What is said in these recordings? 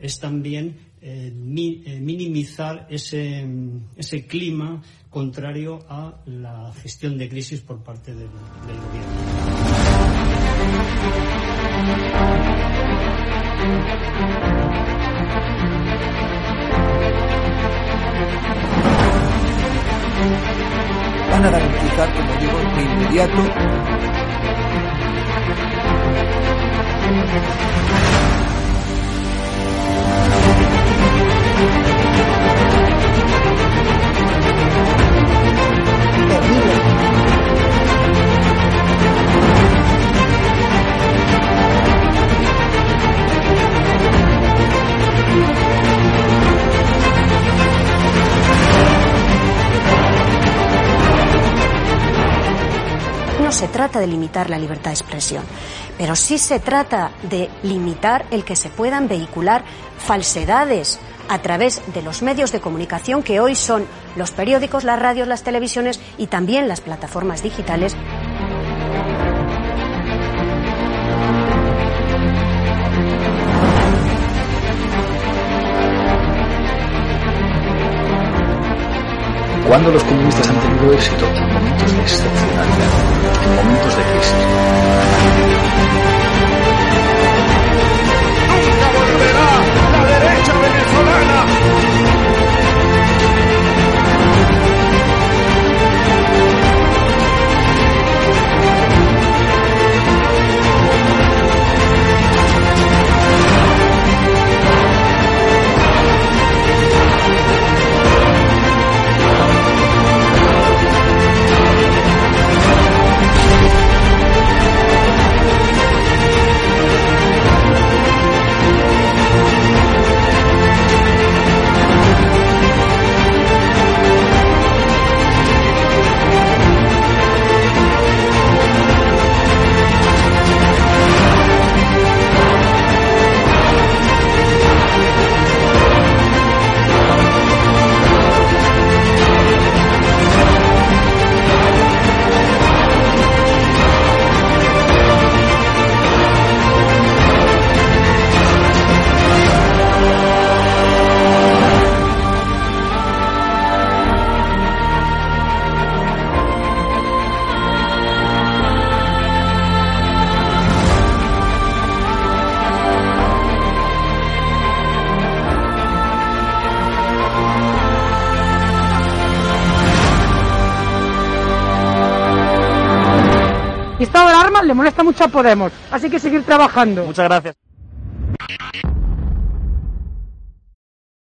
Es también eh, mi- eh, minimizar ese, ese clima contrario a la gestión de crisis por parte del, del gobierno. Van a garantizar, como digo, de inmediato No se trata de limitar la libertad de expresión, pero sí se trata de limitar el que se puedan vehicular falsedades a través de los medios de comunicación que hoy son los periódicos, las radios, las televisiones y también las plataformas digitales. ¿Cuándo los comunistas han tenido éxito? En momentos de excepcionalidad, en momentos de crisis. Podemos, así que seguir trabajando. Muchas gracias.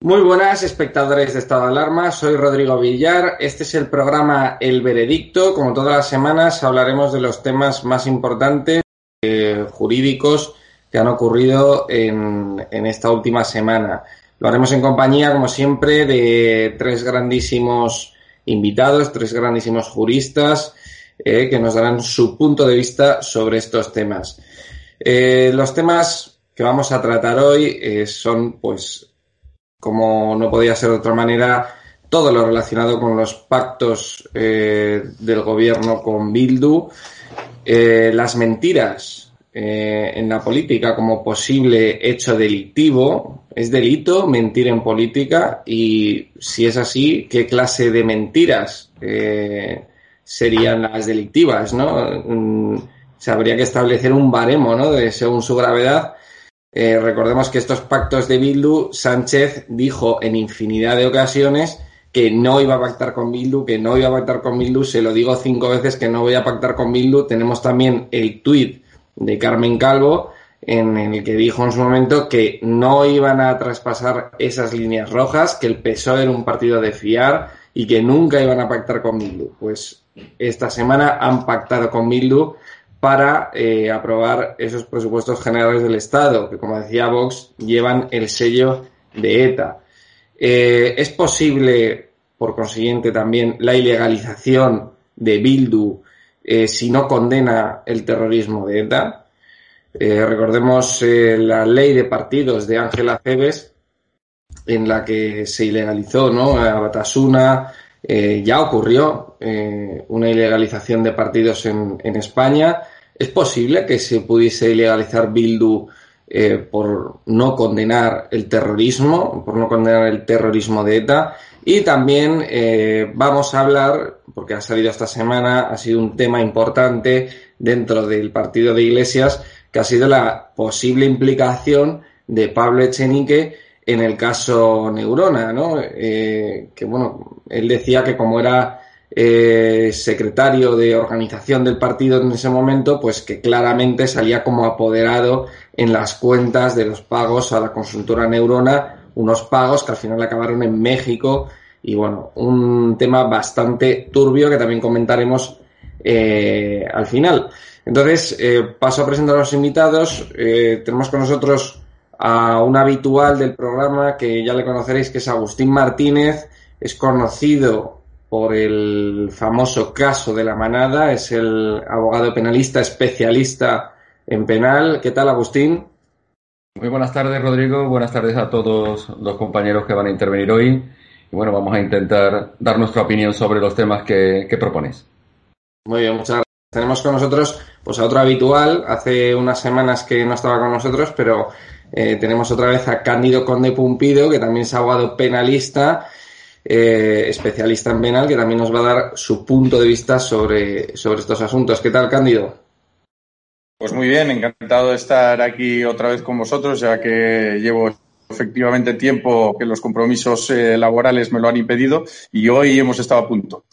Muy buenas espectadores de Estado de Alarma, soy Rodrigo Villar, este es el programa El Veredicto, como todas las semanas hablaremos de los temas más importantes eh, jurídicos que han ocurrido en, en esta última semana. Lo haremos en compañía, como siempre, de tres grandísimos invitados, tres grandísimos juristas eh, que nos darán su punto de vista sobre estos temas. Eh, los temas que vamos a tratar hoy eh, son, pues, como no podía ser de otra manera, todo lo relacionado con los pactos eh, del gobierno con Bildu, eh, las mentiras en la política como posible hecho delictivo. ¿Es delito mentir en política? Y si es así, ¿qué clase de mentiras eh, serían las delictivas? ¿no? Mm, se habría que establecer un baremo ¿no? de según su gravedad. Eh, recordemos que estos pactos de Bildu, Sánchez dijo en infinidad de ocasiones que no iba a pactar con Bildu, que no iba a pactar con Bildu, se lo digo cinco veces que no voy a pactar con Bildu. Tenemos también el tuit de Carmen Calvo en el que dijo en su momento que no iban a traspasar esas líneas rojas, que el PSOE era un partido de fiar y que nunca iban a pactar con Bildu. Pues esta semana han pactado con Bildu para eh, aprobar esos presupuestos generales del Estado, que como decía Vox, llevan el sello de ETA. Eh, es posible, por consiguiente, también la ilegalización de Bildu eh, si no condena el terrorismo de ETA. recordemos la ley de partidos de Ángela Cebes, en la que se ilegalizó ¿no? a Batasuna, ya ocurrió una ilegalización de partidos en, España ¿Es posible que se pudiese ilegalizar Bildu eh, por no condenar el terrorismo, por no condenar el terrorismo de ETA? Y también eh, vamos a hablar, porque ha salido esta semana, ha sido un tema importante dentro del partido de Iglesias, que ha sido la posible implicación de Pablo Echenique en el caso Neurona, ¿no? Eh, que bueno, él decía que como era eh, secretario de organización del partido en ese momento, pues que claramente salía como apoderado en las cuentas de los pagos a la consultora Neurona, unos pagos que al final acabaron en México y bueno, un tema bastante turbio que también comentaremos eh, al final. Entonces, eh, paso a presentar a los invitados. tenemos con nosotros a un habitual del programa que ya le conoceréis, que es Agustín Martínez. Es conocido por el famoso caso de la manada, es el abogado penalista especialista en penal. ¿Qué tal, Agustín? Muy buenas tardes, Rodrigo. Buenas tardes a todos los compañeros que van a intervenir hoy. Y bueno, vamos a intentar dar nuestra opinión sobre los temas que, propones. Muy bien, muchas gracias. Tenemos con nosotros pues a otro habitual. Hace unas semanas que no estaba con nosotros, pero eh, tenemos otra vez a Cándido Conde Pumpido, que también es abogado penalista eh, especialista en penal, que también nos va a dar su punto de vista sobre, sobre estos asuntos. ¿Qué tal, Cándido? Pues muy bien, encantado de estar aquí otra vez con vosotros, ya que llevo efectivamente tiempo que los compromisos eh, laborales me lo han impedido y hoy hemos estado a punto.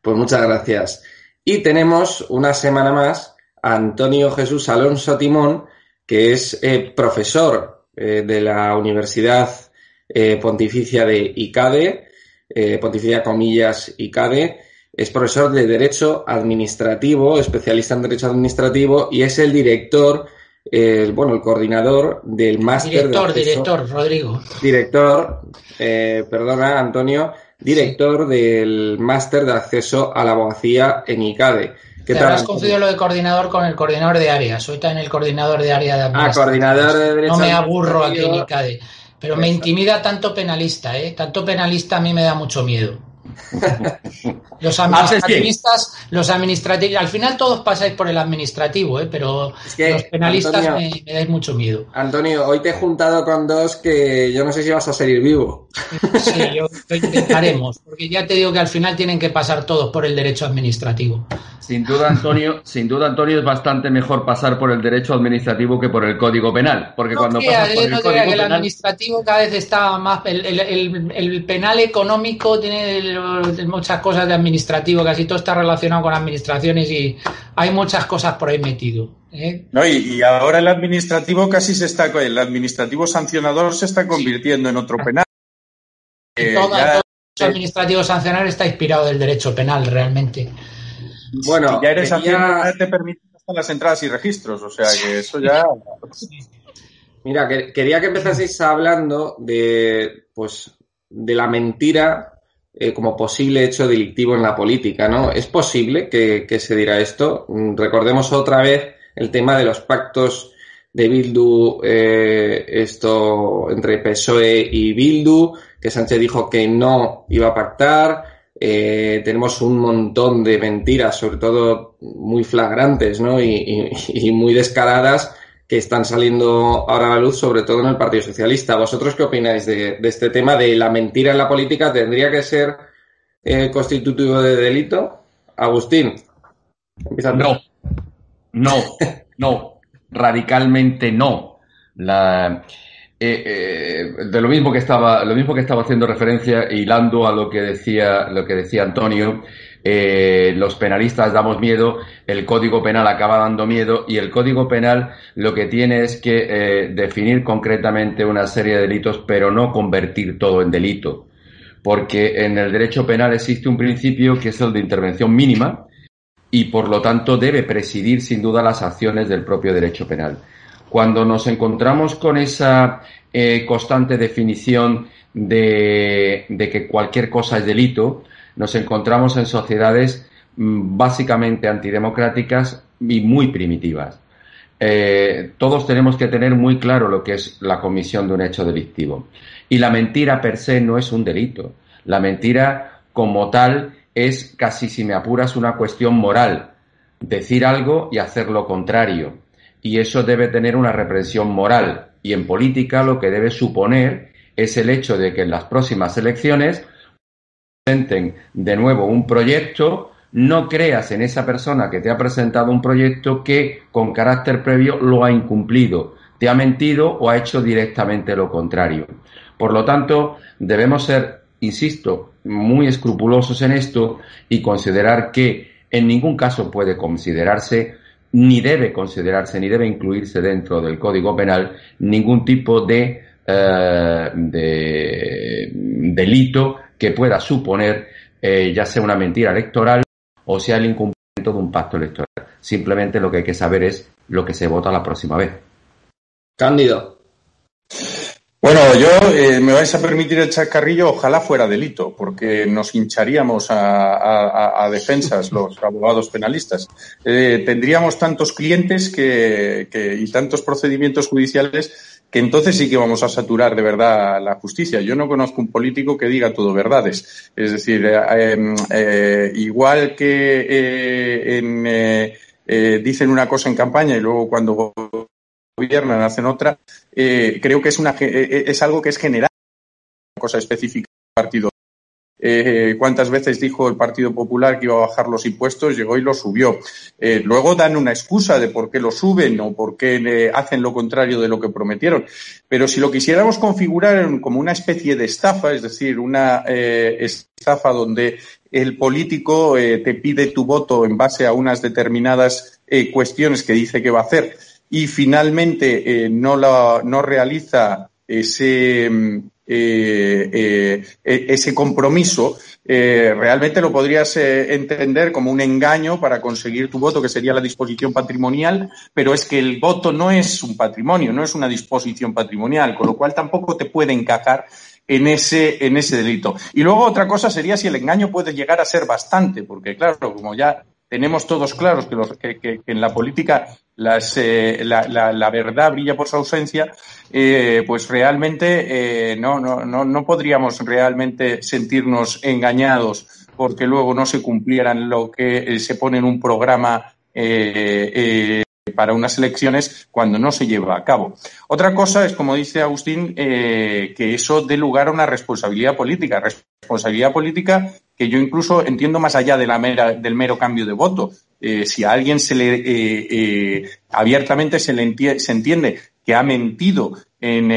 Pues muchas gracias. Y tenemos una semana más a Antonio Jesús Alonso Timón, que es eh, profesor de la Universidad eh, pontificia de ICADE, eh, pontificia comillas ICADE, es profesor de Derecho Administrativo, especialista en Derecho Administrativo y es el director, bueno, el coordinador del máster. Director, director, Rodrigo. Director, eh, perdona, Antonio, director del máster de acceso a la abogacía en ICADE. ¿Qué Te has confundido lo de coordinador con el coordinador de área. Soy también el coordinador de área de Ah, coordinador de Derecho No me aburro aquí en ICADE. Pero me intimida tanto penalista, ¿eh? Tanto penalista a mí me da mucho miedo. Los administrativistas, los administrativos, al final todos pasáis por el administrativo, ¿eh? pero los penalistas me, dais mucho miedo. Antonio, hoy te he juntado con dos que yo no sé si vas a salir vivo. Sí, yo, lo intentaremos, porque ya te digo que al final tienen que pasar todos por el derecho administrativo. Sin duda, Antonio, sin duda, Antonio, es bastante mejor pasar por el derecho administrativo que por el código penal, porque cuando pasas por el no código que el administrativo cada vez está más, el, el, el penal económico tiene muchas cosas de administrativo, casi todo está relacionado con administraciones y hay muchas cosas por ahí metido. ¿eh? No, y, ahora el administrativo casi se está, el administrativo sancionador se está convirtiendo en otro penal. todo, el administrativo sancionador está inspirado del derecho penal realmente. Bueno, ya eres te permite hasta las entradas y registros, o sea que eso ya. Mira, quería que empezaseis hablando de, pues, de la mentira eh, como posible hecho delictivo en la política, ¿no? ¿Es posible que, se dirá esto? Mm, recordemos otra vez el tema de los pactos de Bildu, eh, esto entre PSOE y Bildu, que Sánchez dijo que no iba a pactar. Eh, tenemos un montón de mentiras, sobre todo muy flagrantes, ¿no? Y, y muy descaradas que están saliendo ahora a la luz, sobre todo en el Partido Socialista. ¿Vosotros qué opináis de, este tema de la mentira en la política? ¿Tendría que ser eh, constitutivo de delito? Agustín. No, no, no, radicalmente no. La, eh, eh, de lo mismo que estaba, lo mismo que estaba haciendo referencia, hilando a lo que decía, lo que decía Antonio, eh, los penalistas damos miedo, el Código Penal acaba dando miedo y el Código Penal lo que tiene es que eh, definir concretamente una serie de delitos, pero no convertir todo en delito. Porque en el derecho penal existe un principio que es el de intervención mínima y por lo tanto debe presidir sin duda las acciones del propio derecho penal. Cuando nos encontramos con esa eh, constante definición de, de que cualquier cosa es delito, nos encontramos en sociedades mm, básicamente antidemocráticas y muy primitivas. Eh, todos tenemos que tener muy claro lo que es la comisión de un hecho delictivo. Y la mentira per se no es un delito. La mentira como tal es casi, si me apuras, una cuestión moral. Decir algo y hacer lo contrario. Y eso debe tener una represión moral. Y en política lo que debe suponer es el hecho de que en las próximas elecciones presenten de nuevo un proyecto, no creas en esa persona que te ha presentado un proyecto que con carácter previo lo ha incumplido, te ha mentido o ha hecho directamente lo contrario. Por lo tanto, debemos ser, insisto, muy escrupulosos en esto y considerar que en ningún caso puede considerarse ni debe considerarse ni debe incluirse dentro del Código Penal ningún tipo de, eh, de delito que pueda suponer eh, ya sea una mentira electoral o sea el incumplimiento de un pacto electoral. Simplemente lo que hay que saber es lo que se vota la próxima vez. Cándido. Bueno, yo eh, me vais a permitir el chacarrillo, ojalá fuera delito, porque nos hincharíamos a, defensas los abogados penalistas. Eh, tendríamos tantos clientes que, y tantos procedimientos judiciales que entonces sí que vamos a saturar de verdad la justicia. Yo no conozco un político que diga todo verdades. Es decir, eh, em, eh, igual que eh, en, dicen una cosa en campaña y luego cuando gobiernan hacen otra, creo que es, una, es algo que es general, una cosa específica del partido eh, cuántas veces dijo el Partido Popular que iba a bajar los impuestos, llegó y lo subió. Eh, luego dan una excusa de por qué lo suben o por qué eh, hacen lo contrario de lo que prometieron. Pero si lo quisiéramos configurar como una especie de estafa, es decir, una estafa donde el político te pide tu voto en base a unas determinadas cuestiones que dice que va a hacer y finalmente no, la, no realiza ese mm, eh, eh, ese compromiso, eh, realmente lo podrías entender como un engaño para conseguir tu voto, que sería la disposición patrimonial, pero es que el voto no es un patrimonio, no es una disposición patrimonial, con lo cual tampoco te puede encajar en ese, en ese delito. Y luego otra cosa sería si el engaño puede llegar a ser bastante, porque claro, como ya tenemos todos claros que, los, que, en la política las, eh, la, la, verdad brilla por su ausencia, eh, pues realmente eh, no, no, no, no podríamos realmente sentirnos engañados porque luego no se cumplieran lo que se pone en un programa para unas elecciones cuando no se lleva a cabo. Otra cosa es, como dice Agustín, que eso dé lugar a una responsabilidad política. Responsabilidad política que yo incluso entiendo más allá del mero cambio de voto. Eh, si a alguien se le eh, eh, abiertamente se le se entiende que ha mentido en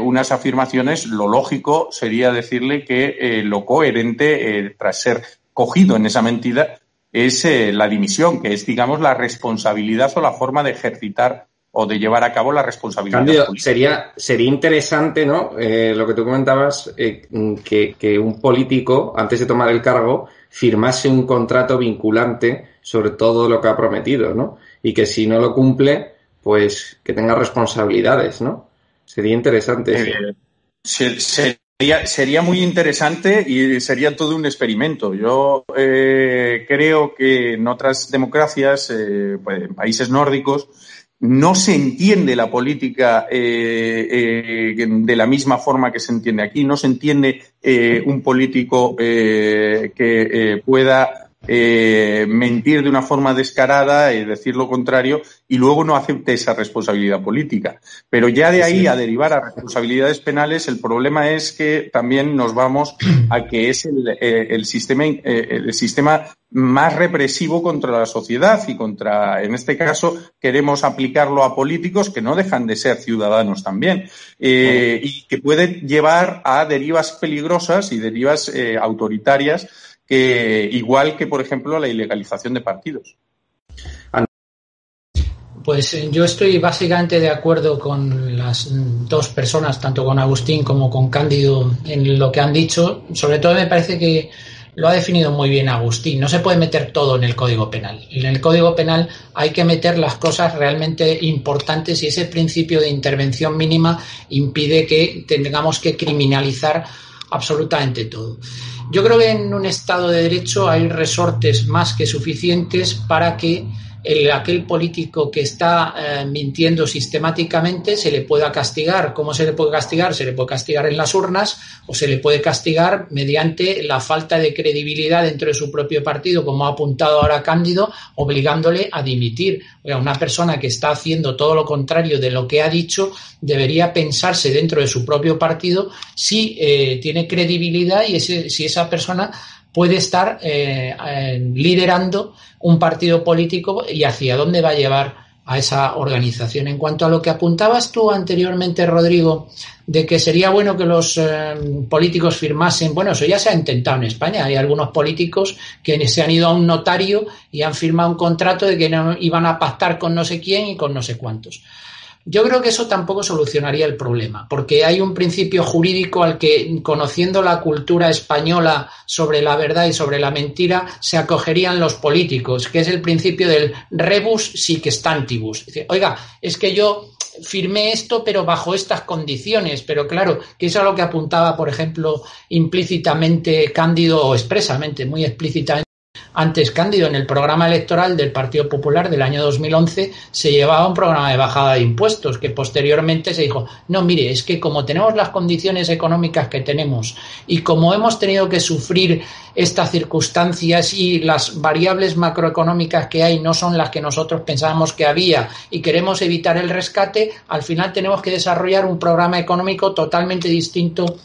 unas afirmaciones, lo lógico sería decirle que lo coherente, tras ser cogido en esa mentira, es la dimisión, que es, digamos, la responsabilidad o la forma de ejercitar o de llevar a cabo la responsabilidad. sería, sería interesante, ¿no? Eh, lo que tú comentabas, eh, que, un político, antes de tomar el cargo, firmase un contrato vinculante sobre todo lo que ha prometido, ¿no? Y que si no lo cumple, pues que tenga responsabilidades, ¿no? Sería interesante. Eh, sería, sería, muy interesante y sería todo un experimento. Yo creo que en otras democracias, pues, en países nórdicos, no se entiende la política eh, eh, de la misma forma que se entiende aquí, no se entiende eh, un político que pueda mentir de una forma descarada y decir lo contrario y luego no acepte esa responsabilidad política. Pero ya de ahí a derivar a responsabilidades penales, el problema es que también nos vamos a que es el, sistema, el sistema más represivo contra la sociedad y contra, en este caso, queremos aplicarlo a políticos que no dejan de ser ciudadanos también eh, y que puede llevar a derivas peligrosas y derivas eh, autoritarias que igual que, por ejemplo, la ilegalización de partidos. Pues eh, yo estoy básicamente de acuerdo con las dos personas, tanto con Agustín como con Cándido, en lo que han dicho. Sobre todo me parece que lo ha definido muy bien Agustín. No se puede meter todo en el Código Penal. En el Código Penal hay que meter las cosas realmente importantes y ese principio de intervención mínima impide que tengamos que criminalizar absolutamente todo. Yo creo que en un Estado de Derecho hay resortes más que suficientes para que el, aquel político que está eh, mintiendo sistemáticamente se le pueda castigar. ¿Cómo se le puede castigar? Se le puede castigar en las urnas o se le puede castigar mediante la falta de credibilidad dentro de su propio partido, como ha apuntado ahora Cándido, obligándole a dimitir. una persona que está haciendo todo lo contrario de lo que ha dicho debería pensarse dentro de su propio partido si eh, tiene credibilidad y si esa persona puede estar eh, liderando un partido político y hacia dónde va a llevar a esa organización. En cuanto a lo que apuntabas tú anteriormente, Rodrigo, de que sería bueno que los eh, políticos firmasen, bueno, eso ya se ha intentado en España. Hay algunos políticos que se han ido a un notario y han firmado un contrato de que iban a pactar con no sé quién y con no sé cuántos. Yo creo que eso tampoco solucionaría el problema, porque hay un principio jurídico al que, conociendo la cultura española sobre la verdad y sobre la mentira, se acogerían los políticos, que es el principio del rebus sic stantibus. Oiga, es que yo firmé esto, pero bajo estas condiciones. Pero claro, que eso es lo que apuntaba, por ejemplo, implícitamente Cándido o expresamente, muy explícitamente antes, Cándido, en el programa electoral del Partido Popular del año 2011 se llevaba un programa de bajada de impuestos que posteriormente se dijo, no, mire, es que como tenemos las condiciones económicas que tenemos y como hemos tenido que sufrir estas circunstancias y las variables macroeconómicas que hay no son las que nosotros pensábamos que había y queremos evitar el rescate, al final tenemos que desarrollar un programa económico totalmente distinto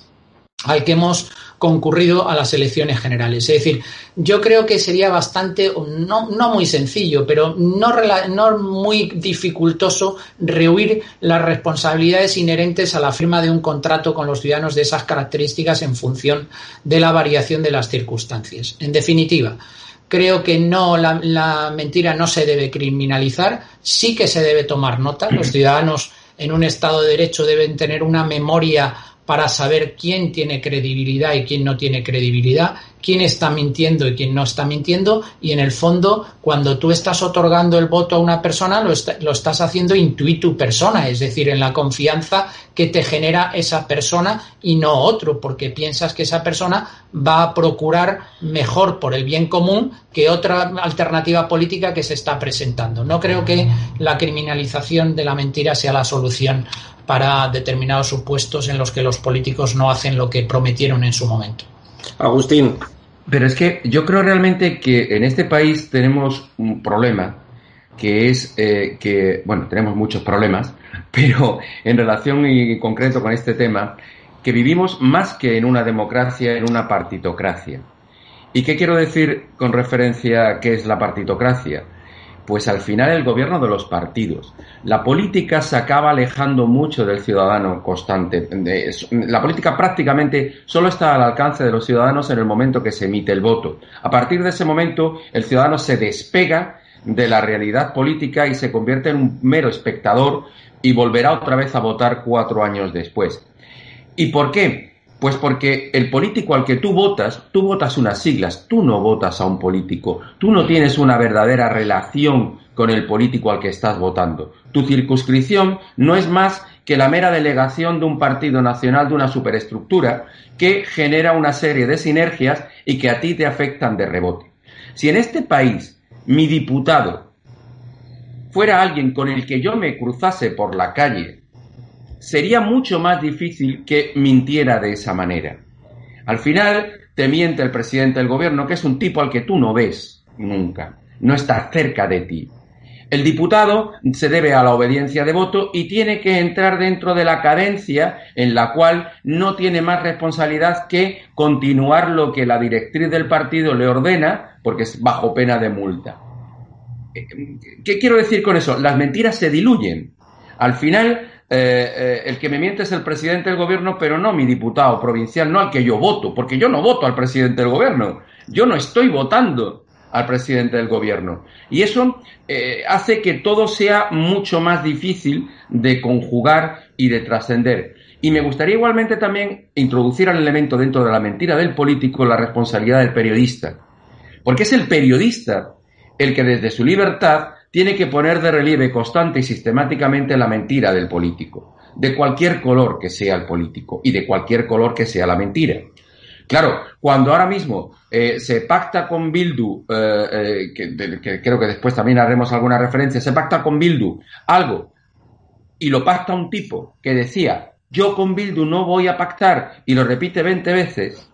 al que hemos concurrido a las elecciones generales. Es decir, yo creo que sería bastante, no, muy sencillo, pero no, no muy dificultoso rehuir las responsabilidades inherentes a la firma de un contrato con los ciudadanos de esas características en función de la variación de las circunstancias. En definitiva, creo que no la mentira no se debe criminalizar, sí que se debe tomar nota. Los ciudadanos en un Estado de Derecho deben tener una memoria para saber quién tiene credibilidad y quién no tiene credibilidad, quién está mintiendo y quién no está mintiendo, y en el fondo, cuando tú estás otorgando el voto a una persona, lo, estás haciendo intuitu persona, es decir, en la confianza que te genera esa persona y no otro, porque piensas que esa persona va a procurar mejor por el bien común que otra alternativa política que se está presentando. No creo que la criminalización de la mentira sea la solución para determinados supuestos en los que los políticos no hacen lo que prometieron en su momento. Agustín. Pero es que yo creo realmente que en este país tenemos un problema que es eh, que, bueno, tenemos muchos problemas, pero en relación y concreto con este tema, que vivimos más que en una democracia, en una partitocracia. ¿Y qué quiero decir con referencia a qué es la partitocracia? Pues al final el gobierno de los partidos. La política se acaba alejando mucho del ciudadano constante. La política prácticamente solo está al alcance de los ciudadanos en el momento que se emite el voto. A partir de ese momento, el ciudadano se despega de la realidad política y se convierte en un mero espectador y volverá otra vez a votar cuatro años después. ¿Y por qué? Pues porque el político al que tú votas, tú votas unas siglas, tú no votas a un político, tú no tienes una verdadera relación con el político al que estás votando. Tu circunscripción no es más que la mera delegación de un partido nacional de una superestructura que genera una serie de sinergias y que a ti te afectan de rebote. Si en este país mi diputado fuera alguien con el que yo me cruzase por la calle sería mucho más difícil que mintiera de esa manera. Al final te miente el presidente del gobierno, que es un tipo al que tú no ves nunca, no está cerca de ti. El diputado se debe a la obediencia de voto y tiene que entrar dentro de la cadencia en la cual no tiene más responsabilidad que continuar lo que la directriz del partido le ordena, porque es bajo pena de multa. ¿Qué quiero decir con eso? Las mentiras se diluyen. Al final, eh, eh, el que me miente es el presidente del gobierno, pero no mi diputado provincial, no al que yo voto, porque yo no voto al presidente del gobierno. yo no estoy votando al presidente del gobierno. Y eso eh, hace que todo sea mucho más difícil de conjugar y de trascender. Y me gustaría igualmente también introducir al elemento dentro de la mentira del político la responsabilidad del periodista. Porque es el periodista el que desde su libertad tiene que poner de relieve constante y sistemáticamente la mentira del político, de cualquier color que sea el político y de cualquier color que sea la mentira. Claro, cuando ahora mismo eh, se pacta con Bildu, eh, eh, que, creo que después también haremos alguna referencia, se pacta con Bildu algo y lo pacta un tipo que decía, yo con Bildu no voy a pactar y lo repite 20 veces,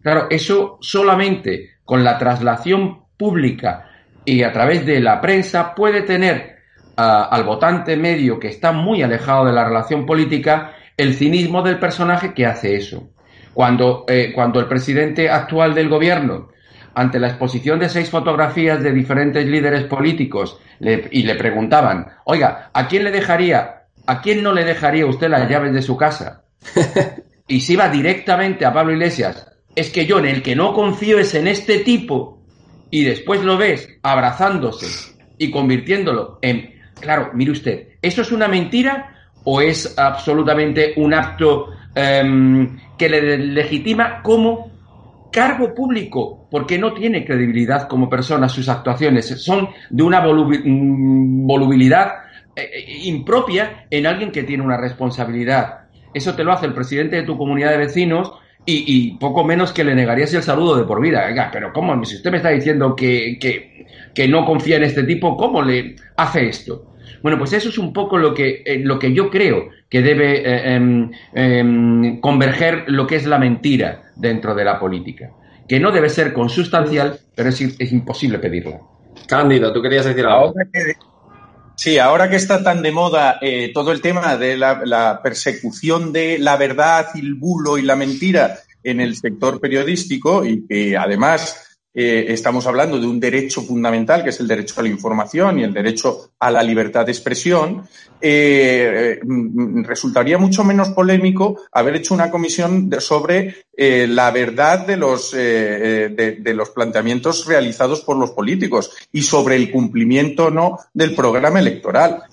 claro, eso solamente con la traslación pública y a través de la prensa puede tener al votante medio que está muy alejado de la relación política el cinismo del personaje que hace eso. Cuando, eh, cuando el presidente actual del gobierno, ante la exposición de seis fotografías de diferentes líderes políticos, y le preguntaban, oiga, ¿a quién le dejaría, a quién no le dejaría usted las llaves de su casa? y se iba directamente a Pablo Iglesias, es que yo en el que no confío es en este tipo y después lo ves abrazándose y convirtiéndolo en... Claro, mire usted, ¿eso es una mentira o es absolutamente un acto em, que le legitima como cargo público? Porque no tiene credibilidad como persona sus actuaciones, son de una mm, volubilidad eh, eh, impropia en alguien que tiene una responsabilidad. Eso te lo hace el presidente de tu comunidad de vecinos y, poco menos que le negarías el saludo de por vida. Venga, pero ¿cómo? Si usted me está diciendo que, que, no confía en este tipo, ¿cómo le hace esto? Bueno, pues eso es un poco lo que, eh, lo que yo creo que debe eh, em, em, converger lo que es la mentira dentro de la política. Que no debe ser consustancial, pero es, es imposible pedirla. Cándido, tú querías decir algo. Sí, ahora que está tan de moda eh, todo el tema de la, persecución de la verdad el bulo y la mentira en el sector periodístico y que además eh, estamos hablando de un derecho fundamental que es el derecho a la información y el derecho a la libertad de expresión, eh, mm, resultaría mucho menos polémico haber hecho una comisión sobre eh, la verdad de los, de, de, los planteamientos realizados por los políticos y sobre el cumplimiento o no del programa electoral.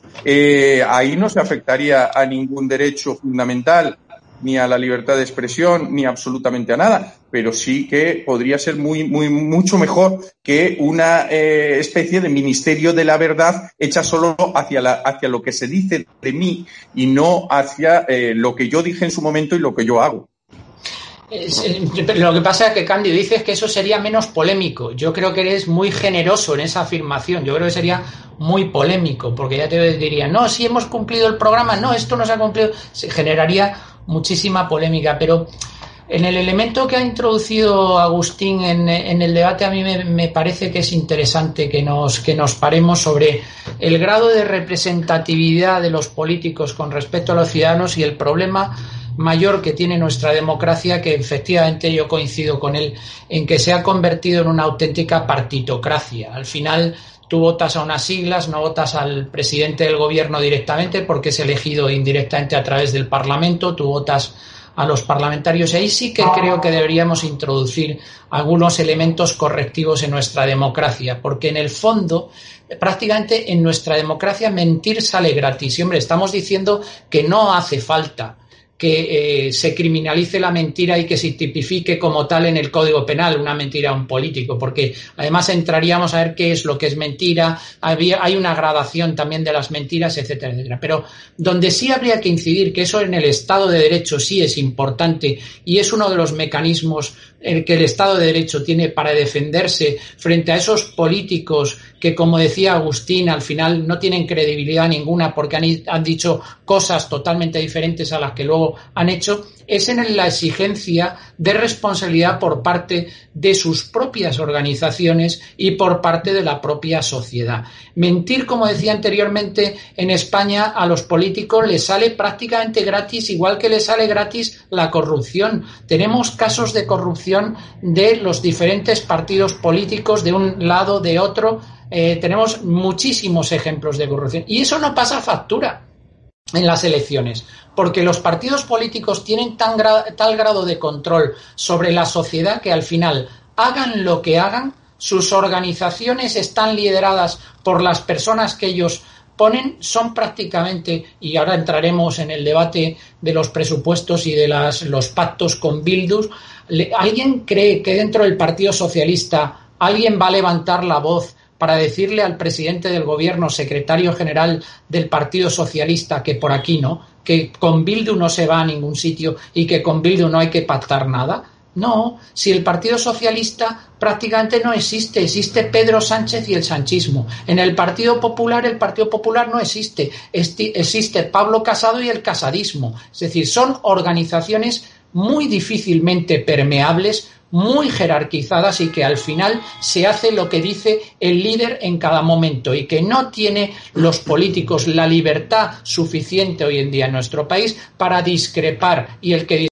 ahí no se afectaría a ningún derecho fundamental ni a la libertad de expresión, ni absolutamente a nada, pero sí que podría ser muy, muy, mucho mejor que una eh, especie de ministerio de la verdad hecha solo hacia, la, hacia lo que se dice de mí y no hacia eh, lo que yo dije en su momento y lo que yo hago. lo que pasa es que Candy dices que eso sería menos polémico. Yo creo que eres muy generoso en esa afirmación. Yo creo que sería muy polémico, porque ya te diría, no, si hemos cumplido el programa, no, esto no se ha cumplido. Se generaría muchísima polémica, pero en el elemento que ha introducido Agustín en, el debate, a mí me, parece que es interesante que nos, que nos paremos sobre el grado de representatividad de los políticos con respecto a los ciudadanos y el problema mayor que tiene nuestra democracia, que efectivamente yo coincido con él, en que se ha convertido en una auténtica partitocracia. Al final, tú votas a unas siglas, no votas al presidente del gobierno directamente porque es elegido indirectamente a través del Parlamento, tú votas a los parlamentarios y ahí sí que creo que deberíamos introducir algunos elementos correctivos en nuestra democracia, porque en el fondo prácticamente en nuestra democracia mentir sale gratis. Y hombre, estamos diciendo que no hace falta que eh, se criminalice la mentira y que se tipifique como tal en el Código Penal una mentira a un político, porque además entraríamos a ver qué es lo que es mentira, hay una gradación también de las mentiras, etcétera, etcétera. Pero donde sí habría que incidir, que eso en el Estado de Derecho sí es importante y es uno de los mecanismos que el Estado de Derecho tiene para defenderse frente a esos políticos que, como decía Agustín, al final no tienen credibilidad ninguna porque han, dicho cosas totalmente diferentes a las que luego han hecho, es en la exigencia de responsabilidad por parte de sus propias organizaciones y por parte de la propia sociedad. Mentir, como decía anteriormente, en España a los políticos les sale prácticamente gratis, igual que les sale gratis la corrupción. Tenemos casos de corrupción de los diferentes partidos políticos de un lado, de otro. Eh, tenemos muchísimos ejemplos de corrupción. Y eso no pasa factura en las elecciones, porque los partidos políticos tienen tan tal grado de control sobre la sociedad que al final hagan lo que hagan, sus organizaciones están lideradas por las personas que ellos ponen son prácticamente, y ahora entraremos en el debate de los presupuestos y de las, los pactos con Bildus, ¿alguien cree que dentro del Partido Socialista alguien va a levantar la voz para decirle al presidente del gobierno, secretario general del Partido Socialista, que por aquí no, que con Bildu no se va a ningún sitio y que con Bildu no hay que pactar nada? No, si el Partido Socialista prácticamente no existe, existe Pedro Sánchez y el sanchismo. En el Partido Popular, el Partido Popular no existe, existe Pablo Casado y el casadismo. Es decir, son organizaciones muy difícilmente permeables, muy jerarquizadas y que al final se hace lo que dice el líder en cada momento y que no tiene los políticos la libertad suficiente hoy en día en nuestro país para discrepar y el que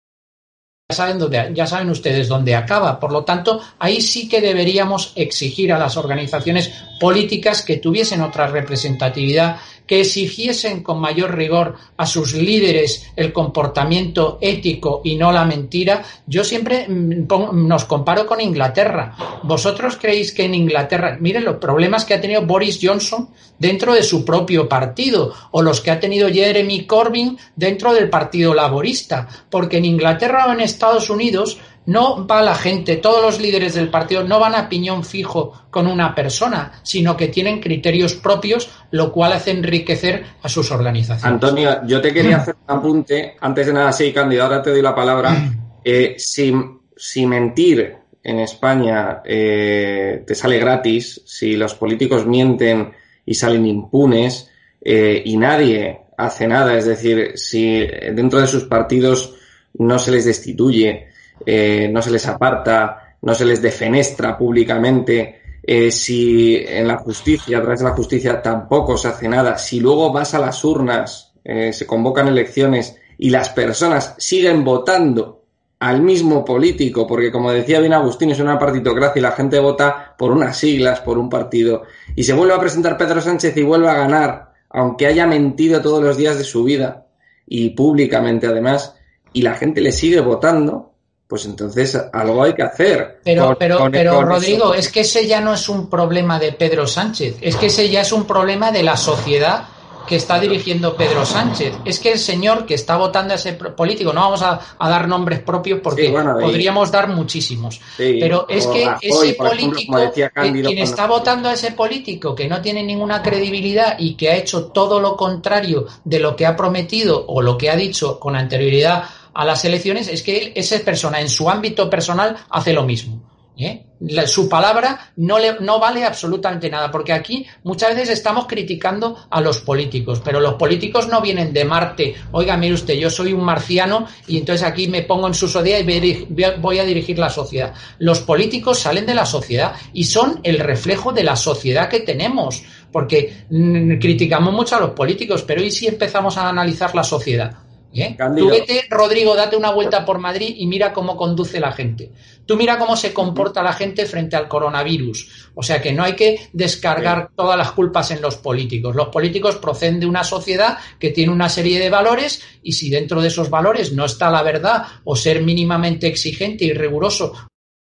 saben, dónde, ya saben ustedes dónde acaba. Por lo tanto, ahí sí que deberíamos exigir a las organizaciones políticas que tuviesen otra representatividad que exigiesen con mayor rigor a sus líderes el comportamiento ético y no la mentira, yo siempre nos comparo con Inglaterra. ¿Vosotros creéis que en Inglaterra, miren los problemas que ha tenido Boris Johnson dentro de su propio partido o los que ha tenido Jeremy Corbyn dentro del Partido Laborista? Porque en Inglaterra o en Estados Unidos no va la gente, todos los líderes del partido no van a piñón fijo con una persona, sino que tienen criterios propios, lo cual hace enriquecer a sus organizaciones. Antonio, yo te quería hacer un apunte, antes de nada, sí, Cándido, ahora te doy la palabra. Eh, si, mentir en España eh, te sale gratis, si los políticos mienten y salen impunes eh, y nadie hace nada, es decir, si dentro de sus partidos no se les destituye, eh, no se les aparta, no se les defenestra públicamente, eh, si en la justicia, a través de la justicia, tampoco se hace nada, si luego vas a las urnas, eh, se convocan elecciones y las personas siguen votando al mismo político, porque como decía bien Agustín, es una partitocracia y la gente vota por unas siglas, por un partido, y se vuelve a presentar Pedro Sánchez y vuelve a ganar, aunque haya mentido todos los días de su vida, y públicamente además, y la gente le sigue votando, pues entonces algo hay que hacer. Pero, pero, pero Rodrigo, es que ese ya no es un problema de Pedro Sánchez, es que ese ya es un problema de la sociedad que está dirigiendo Pedro Sánchez. Es que el señor que está votando a ese político, no vamos a, dar nombres propios porque podríamos dar muchísimos, pero es que ese político, quien está votando a ese político que no tiene ninguna credibilidad y que ha hecho todo lo contrario de lo que ha prometido o lo que ha dicho con anterioridad a las elecciones es que esa persona en su ámbito personal hace lo mismo. ¿eh? su palabra no, le, no vale absolutamente nada, porque aquí muchas veces estamos criticando a los políticos, pero los políticos no vienen de Marte. Oiga, mire usted, yo soy un marciano y entonces aquí me pongo en su sociedad y voy a dirigir la sociedad. Los políticos salen de la sociedad y son el reflejo de la sociedad que tenemos, porque mm, criticamos mucho a los políticos, pero ¿y si empezamos a analizar la sociedad? ¿Eh? Tú vete, Rodrigo, date una vuelta por Madrid y mira cómo conduce la gente. Tú mira cómo se comporta la gente frente al coronavirus. O sea que no hay que descargar todas las culpas en los políticos. Los políticos proceden de una sociedad que tiene una serie de valores y si dentro de esos valores no está la verdad o ser mínimamente exigente y riguroso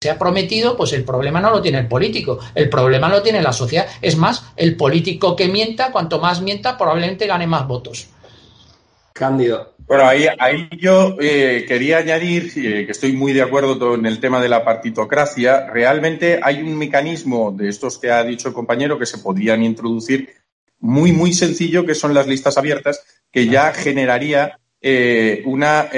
se ha prometido, pues el problema no lo tiene el político, el problema lo tiene la sociedad. Es más, el político que mienta, cuanto más mienta, probablemente gane más votos. Cándido. Bueno, ahí, ahí yo eh, quería añadir eh, que estoy muy de acuerdo en el tema de la partitocracia. Realmente hay un mecanismo de estos que ha dicho el compañero que se podrían introducir muy, muy sencillo, que son las listas abiertas, que ya generaría eh, una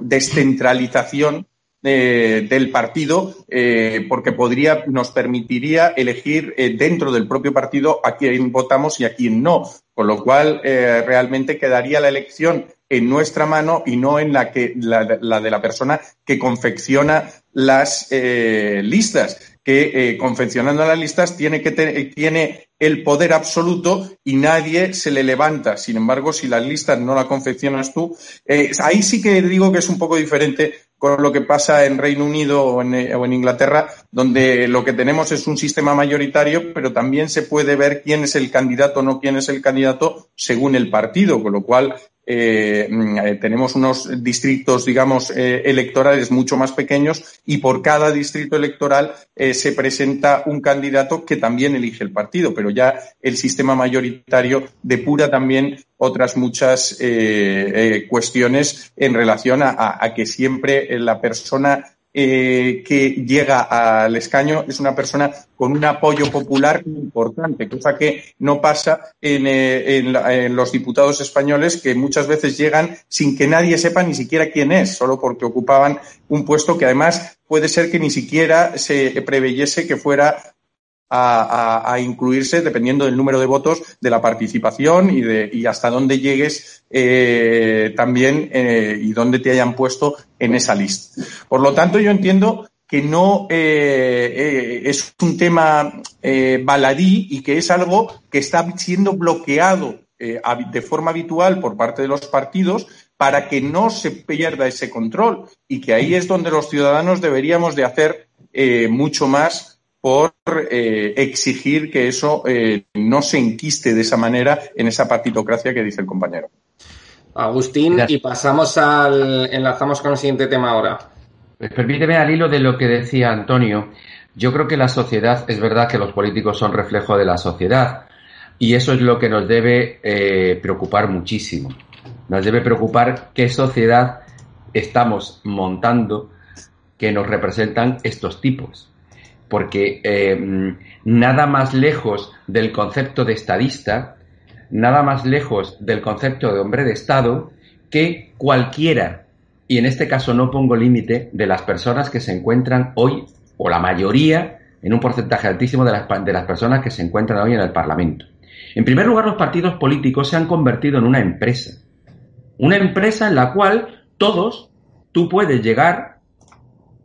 descentralización del partido, eh, porque podría, nos permitiría elegir eh, dentro del propio partido a quién votamos y a quién no, con lo cual eh, realmente quedaría la elección en nuestra mano y no en la que la, de la persona que confecciona las listas que confeccionando las listas tiene que tiene el poder absoluto y nadie se le levanta. Sin embargo, si las listas no las confeccionas tú, ahí sí que digo que es un poco diferente con lo que pasa en Reino Unido o en, Inglaterra, donde lo que tenemos es un sistema mayoritario, pero también se puede ver quién es el candidato o no quién es el candidato según el partido, con lo cual eh, mm, tenemos unos distritos, digamos, electorales mucho más pequeños y por cada distrito electoral se presenta un candidato que también elige el partido, pero ya el sistema mayoritario depura también otras muchas cuestiones en relación a que siempre la persona eh, que llega al escaño es una persona con un apoyo popular importante, cosa que no pasa en, eh, en, los diputados españoles que muchas veces llegan sin que nadie sepa ni siquiera quién es, solo porque ocupaban un puesto que además puede ser que ni siquiera se preveyese que fuera a, incluirse dependiendo del número de votos, de la participación y, de, hasta dónde llegues eh, también eh, y dónde te hayan puesto en esa lista. Por lo tanto, yo entiendo que no eh, es un tema baladí y que es algo que está siendo bloqueado de forma habitual por parte de los partidos para que no se pierda ese control y que ahí es donde los ciudadanos deberíamos de hacer mucho más por eh, exigir que eso eh, no se enquiste de esa manera en esa partitocracia que dice el compañero. Agustín, y pasamos al. enlazamos con el siguiente tema ahora. Pues permíteme al hilo de lo que decía Antonio. Yo creo que la sociedad, es verdad que los políticos son reflejo de la sociedad, y eso es lo que nos debe eh, preocupar muchísimo. Nos debe preocupar qué sociedad estamos montando que nos representan estos tipos porque eh, nada más lejos del concepto de estadista, nada más lejos del concepto de hombre de Estado, que cualquiera, y en este caso no pongo límite, de las personas que se encuentran hoy, o la mayoría, en un porcentaje altísimo de las, de las personas que se encuentran hoy en el Parlamento. En primer lugar, los partidos políticos se han convertido en una empresa. Una empresa en la cual todos, tú puedes llegar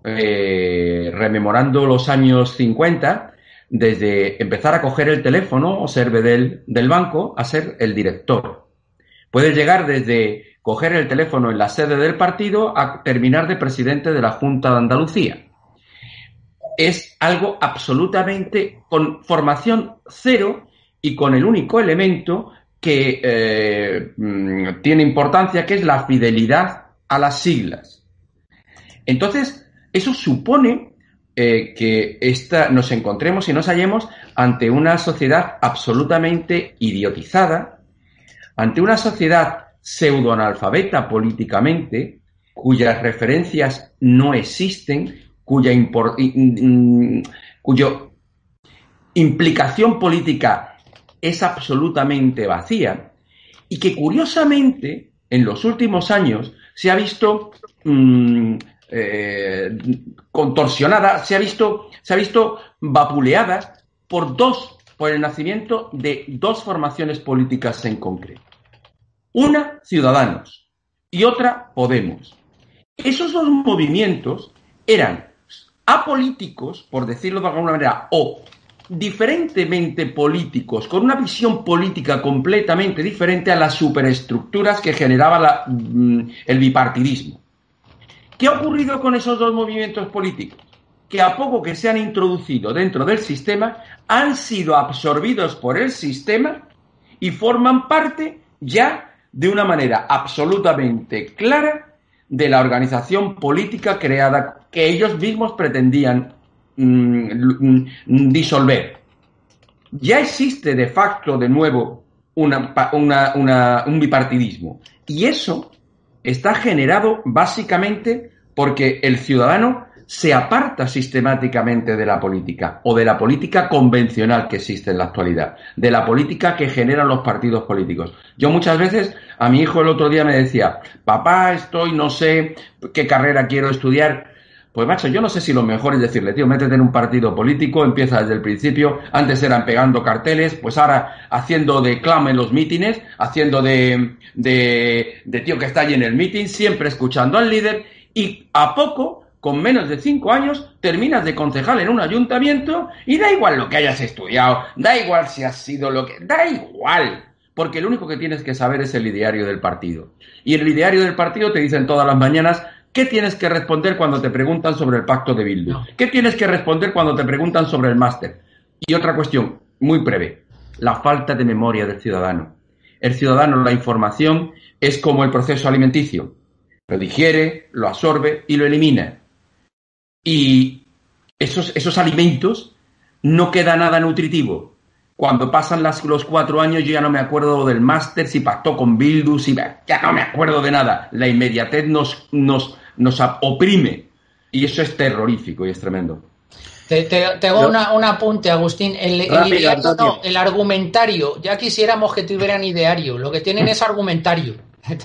eh, rememorando los años 50, desde empezar a coger el teléfono o ser del, del banco a ser el director. Puedes llegar desde coger el teléfono en la sede del partido a terminar de presidente de la Junta de Andalucía. Es algo absolutamente con formación cero y con el único elemento que eh, mm, tiene importancia, que es la fidelidad a las siglas. Entonces, eso supone eh, que esta, nos encontremos y nos hallemos ante una sociedad absolutamente idiotizada, ante una sociedad pseudoanalfabeta políticamente, cuyas referencias no existen, cuya, implicación política es absolutamente vacía y que curiosamente en los últimos años se ha visto mm, eh, contorsionada, se ha visto, se ha visto vapuleada por dos, por el nacimiento de dos formaciones políticas en concreto. Una, Ciudadanos, y otra, Podemos. Esos dos movimientos eran apolíticos, por decirlo de alguna manera, o diferentemente políticos, con una visión política completamente diferente a las superestructuras que generaba mm, el bipartidismo. ¿Qué ha ocurrido con esos dos movimientos políticos? Que a poco que se han introducido dentro del sistema, han sido absorbidos por el sistema y forman parte ya de una manera absolutamente clara de la organización política creada que ellos mismos pretendían mm, mm, disolver. Ya existe de facto de nuevo un bipartidismo y eso está generado básicamente porque el ciudadano se aparta sistemáticamente de la política o de la política convencional que existe en la actualidad, de la política que generan los partidos políticos. Yo muchas veces a mi hijo el otro día me decía, papá, estoy, no sé qué carrera quiero estudiar. Pues macho, yo no sé si lo mejor es decirle, tío, métete en un partido político, empieza desde el principio, antes eran pegando carteles, pues ahora haciendo de clama en los mítines, haciendo de, de, de tío que está allí en el mítin, siempre escuchando al líder y a poco, con menos de cinco años, terminas de concejal en un ayuntamiento y da igual lo que hayas estudiado, da igual si has sido lo que... da igual, porque lo único que tienes que saber es el ideario del partido. Y el ideario del partido te dicen todas las mañanas qué tienes que responder cuando te preguntan sobre el pacto de Bildu, qué tienes que responder cuando te preguntan sobre el máster. Y otra cuestión, muy breve, la falta de memoria del ciudadano. el ciudadano la información es como el proceso alimenticio. Lo digiere, lo absorbe y lo elimina. Y esos, esos alimentos no queda nada nutritivo. Cuando pasan las, los cuatro años yo ya no me acuerdo del máster, si pactó con Bildu, si ya no me acuerdo de nada. La inmediatez nos, nos, nos oprime y eso es terrorífico y es tremendo. Te, hago un apunte, Agustín. El, ideario, no, el argumentario. Ya quisiéramos que tuvieran ideario. Lo que tienen es argumentario.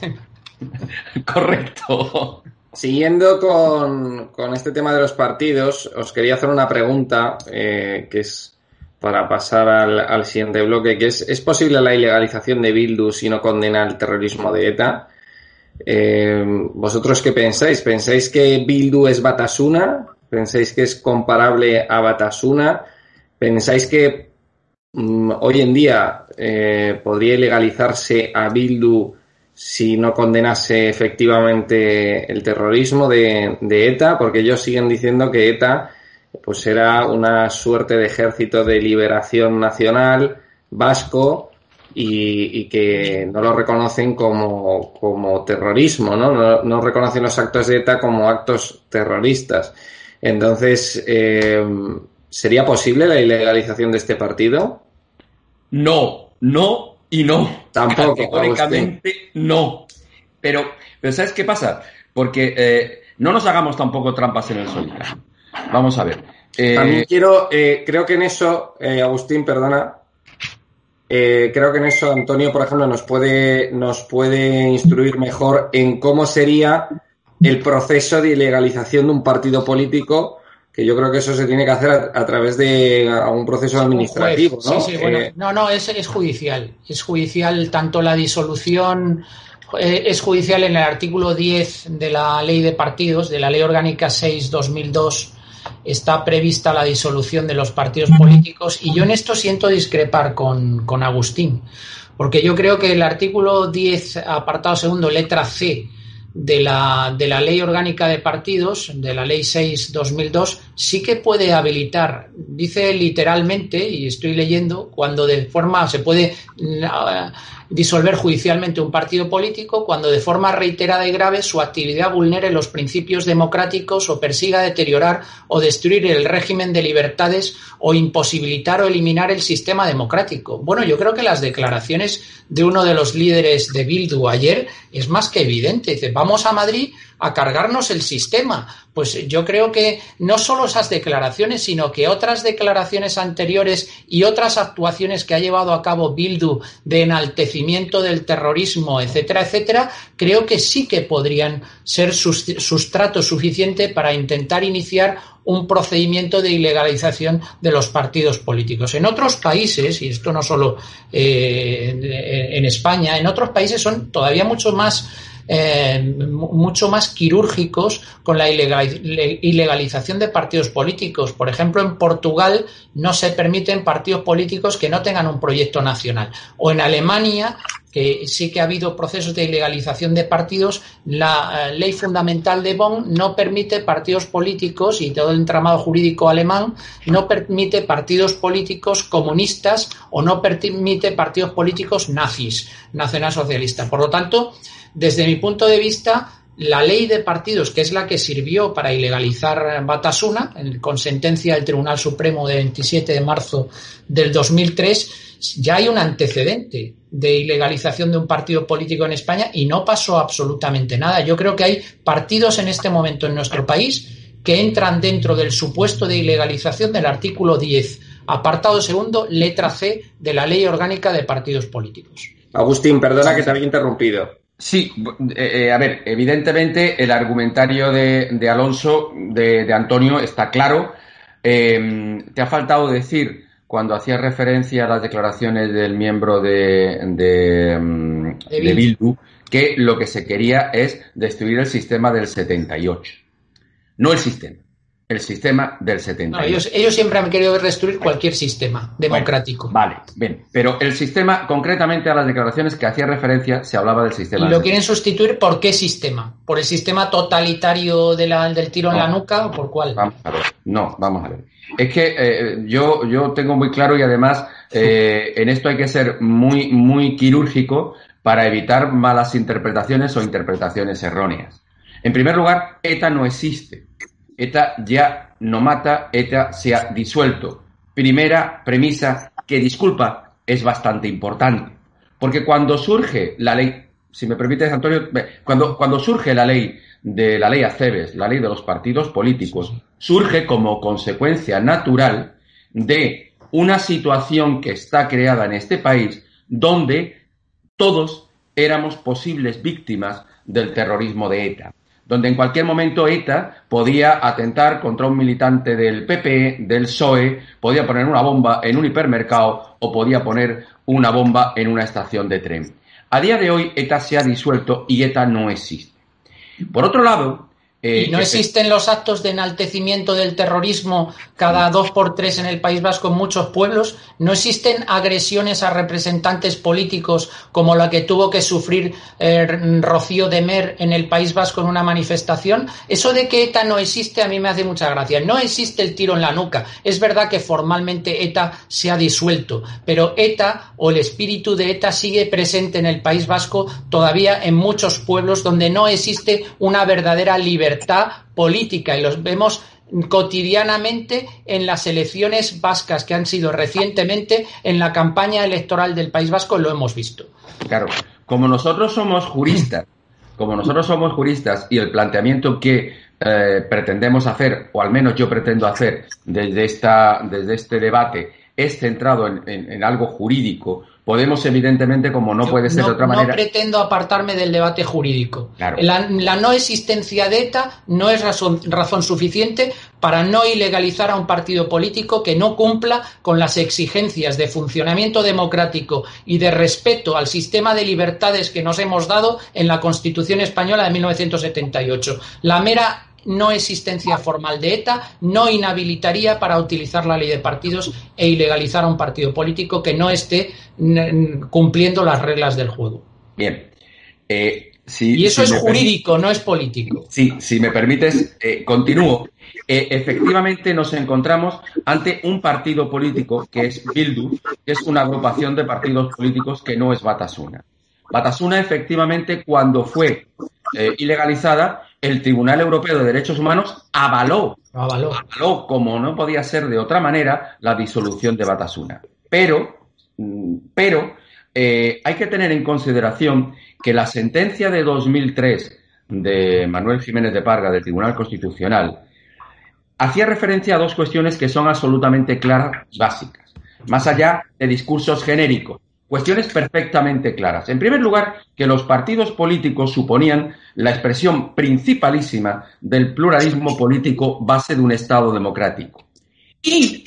Correcto. Siguiendo con, este tema de los partidos, os quería hacer una pregunta eh, que es para pasar al, siguiente bloque, que es, ¿es posible la ilegalización de Bildu si no condena el terrorismo de ETA? Eh, ¿Vosotros qué pensáis? ¿Pensáis que Bildu es Batasuna? ¿Pensáis que es comparable a Batasuna? ¿Pensáis que mm, hoy en día eh, podría ilegalizarse a Bildu si no condenase efectivamente el terrorismo de, ETA? Porque ellos siguen diciendo que ETA pues era una suerte de ejército de liberación nacional vasco y, que no lo reconocen como, como terrorismo, ¿no? ¿no? ¿no? reconocen los actos de ETA como actos terroristas. Entonces, eh, ¿sería posible la ilegalización de este partido? No, no y no. Tampoco. Categóricamente no. Pero, pero ¿sabes qué pasa? Porque eh, no nos hagamos tampoco trampas en el sol. Vamos a ver. Eh, También quiero, creo que en eso, Agustín, perdona, creo que en eso Antonio, por ejemplo, nos puede, nos puede instruir mejor en cómo sería el proceso de ilegalización de un partido político, que yo creo que eso se tiene que hacer a, través de algún proceso administrativo, ¿no? Sí, sí, bueno, eh, no, no, es, es judicial. Es judicial tanto la disolución eh, es judicial en el artículo 10 de la Ley de Partidos, de la Ley Orgánica 6-2002, está prevista la disolución de los partidos políticos y yo en esto siento discrepar con, con Agustín, porque yo creo que el artículo 10, apartado segundo, letra C, de la, de la Ley Orgánica de Partidos, de la Ley 6-2002, sí que puede habilitar, dice literalmente, y estoy leyendo, cuando de forma se puede disolver judicialmente un partido político cuando de forma reiterada y grave su actividad vulnere los principios democráticos o persiga deteriorar o destruir el régimen de libertades o imposibilitar o eliminar el sistema democrático. Bueno, yo creo que las declaraciones de uno de los líderes de Bildu ayer es más que evidente. Dice, vamos a Madrid a cargarnos el sistema. Pues yo creo que no solo esas declaraciones, sino que otras declaraciones anteriores y otras actuaciones que ha llevado a cabo Bildu de enaltecimiento del terrorismo, etcétera, etcétera, creo que sí que podrían ser sustrato suficiente para intentar iniciar un procedimiento de ilegalización de los partidos políticos. En otros países, y esto no solo eh, en España, en otros países son todavía mucho más eh, mucho más quirúrgicos con la ilegalización de partidos políticos. Por ejemplo, en Portugal no se permiten partidos políticos que no tengan un proyecto nacional. O en Alemania que sí que ha habido procesos de ilegalización de partidos, la eh, ley fundamental de Bonn no permite partidos políticos y todo el entramado jurídico alemán no permite partidos políticos comunistas o no permite partidos políticos nazis, nacionalsocialistas. Por lo tanto, desde mi punto de vista, la ley de partidos, que es la que sirvió para ilegalizar Batasuna, con sentencia del Tribunal Supremo de 27 de marzo del 2003, ya hay un antecedente de ilegalización de un partido político en España y no pasó absolutamente nada. Yo creo que hay partidos en este momento en nuestro país que entran dentro del supuesto de ilegalización del artículo 10, apartado segundo, letra C de la Ley Orgánica de Partidos Políticos. Agustín, perdona que te había interrumpido. Sí, eh, eh, a ver, evidentemente el argumentario de, Alonso, de, Antonio, está claro. Eh, te ha faltado decir, cuando hacía referencia a las declaraciones del miembro de, de, mm, Bildu, que lo que se quería es destruir el sistema del 78. No el sistema. El sistema del 70. ellos, ellos, siempre han querido destruir cualquier sistema democrático. vale, bien. Pero el sistema, concretamente a las declaraciones que hacía referencia, se hablaba del sistema. ¿Y lo quieren sustituir por qué sistema? ¿Por el sistema totalitario de la, del tiro en la nuca o por cuál? Vamos a ver. No, vamos a ver. Es que eh, yo, yo tengo muy claro y además eh, en esto hay que ser muy, muy quirúrgico para evitar malas interpretaciones o interpretaciones erróneas. En primer lugar, ETA no existe. ETA ya no mata, ETA se ha disuelto. Primera premisa que, disculpa, es bastante importante. Porque cuando surge la ley, si me permites, Antonio, cuando, cuando surge la ley de la ley Aceves, la ley de los partidos políticos, surge como consecuencia natural de una situación que está creada en este país donde todos éramos posibles víctimas del terrorismo de ETA donde en cualquier momento ETA podía atentar contra un militante del PP, del PSOE, podía poner una bomba en un hipermercado o podía poner una bomba en una estación de tren. A día de hoy ETA se ha disuelto y ETA no existe. Por otro lado, eh, ¿Y no existen los actos de enaltecimiento del terrorismo cada dos por tres en el País Vasco en muchos pueblos? ¿No existen agresiones a representantes políticos como la que tuvo que sufrir eh, Rocío de Mer en el País Vasco en una manifestación? Eso de que ETA no existe a mí me hace mucha gracia. No existe el tiro en la nuca. Es verdad que formalmente ETA se ha disuelto, pero ETA o el espíritu de ETA sigue presente en el País Vasco todavía en muchos pueblos donde no existe una verdadera libertad libertad política y los vemos cotidianamente en las elecciones vascas que han sido recientemente en la campaña electoral del País Vasco lo hemos visto. Claro, como nosotros somos juristas, como nosotros somos juristas y el planteamiento que eh, pretendemos hacer, o al menos yo pretendo hacer desde, esta, desde este debate, es centrado en algo jurídico, Podemos, evidentemente, como no puede ser de otra manera. No pretendo apartarme del debate jurídico. La, no existencia de ETA no es razón, razón suficiente para no ilegalizar a un partido político que no cumpla con las exigencias de funcionamiento democrático y de respeto al sistema de libertades que nos hemos dado en la Constitución española de 1978. La mera no existencia formal de ETA no inhabilitaría para utilizar la ley de partidos e ilegalizar a un partido político que no esté cumpliendo las reglas del juego. Bien. Eh, y eso es jurídico, no es político. Sí, si me permites, eh, continúo. Eh, efectivamente nos encontramos ante un partido político que es Bildu, que es una agrupación de partidos políticos que no es Batasuna. Batasuna, efectivamente, cuando fue ilegalizada, el Tribunal Europeo de Derechos Humanos avaló, avaló, como no podía ser de otra manera, la disolución de Batasuna. Pero, mm, pero eh, hay que tener en consideración que la sentencia de 2003 de Manuel Jiménez de Parga del Tribunal Constitucional hacía referencia a dos cuestiones que son absolutamente claras y básicas, más allá de discursos genéricos. Cuestiones perfectamente claras. En primer lugar, que los partidos políticos suponían la expresión principalísima del pluralismo político base de un Estado democrático. Y,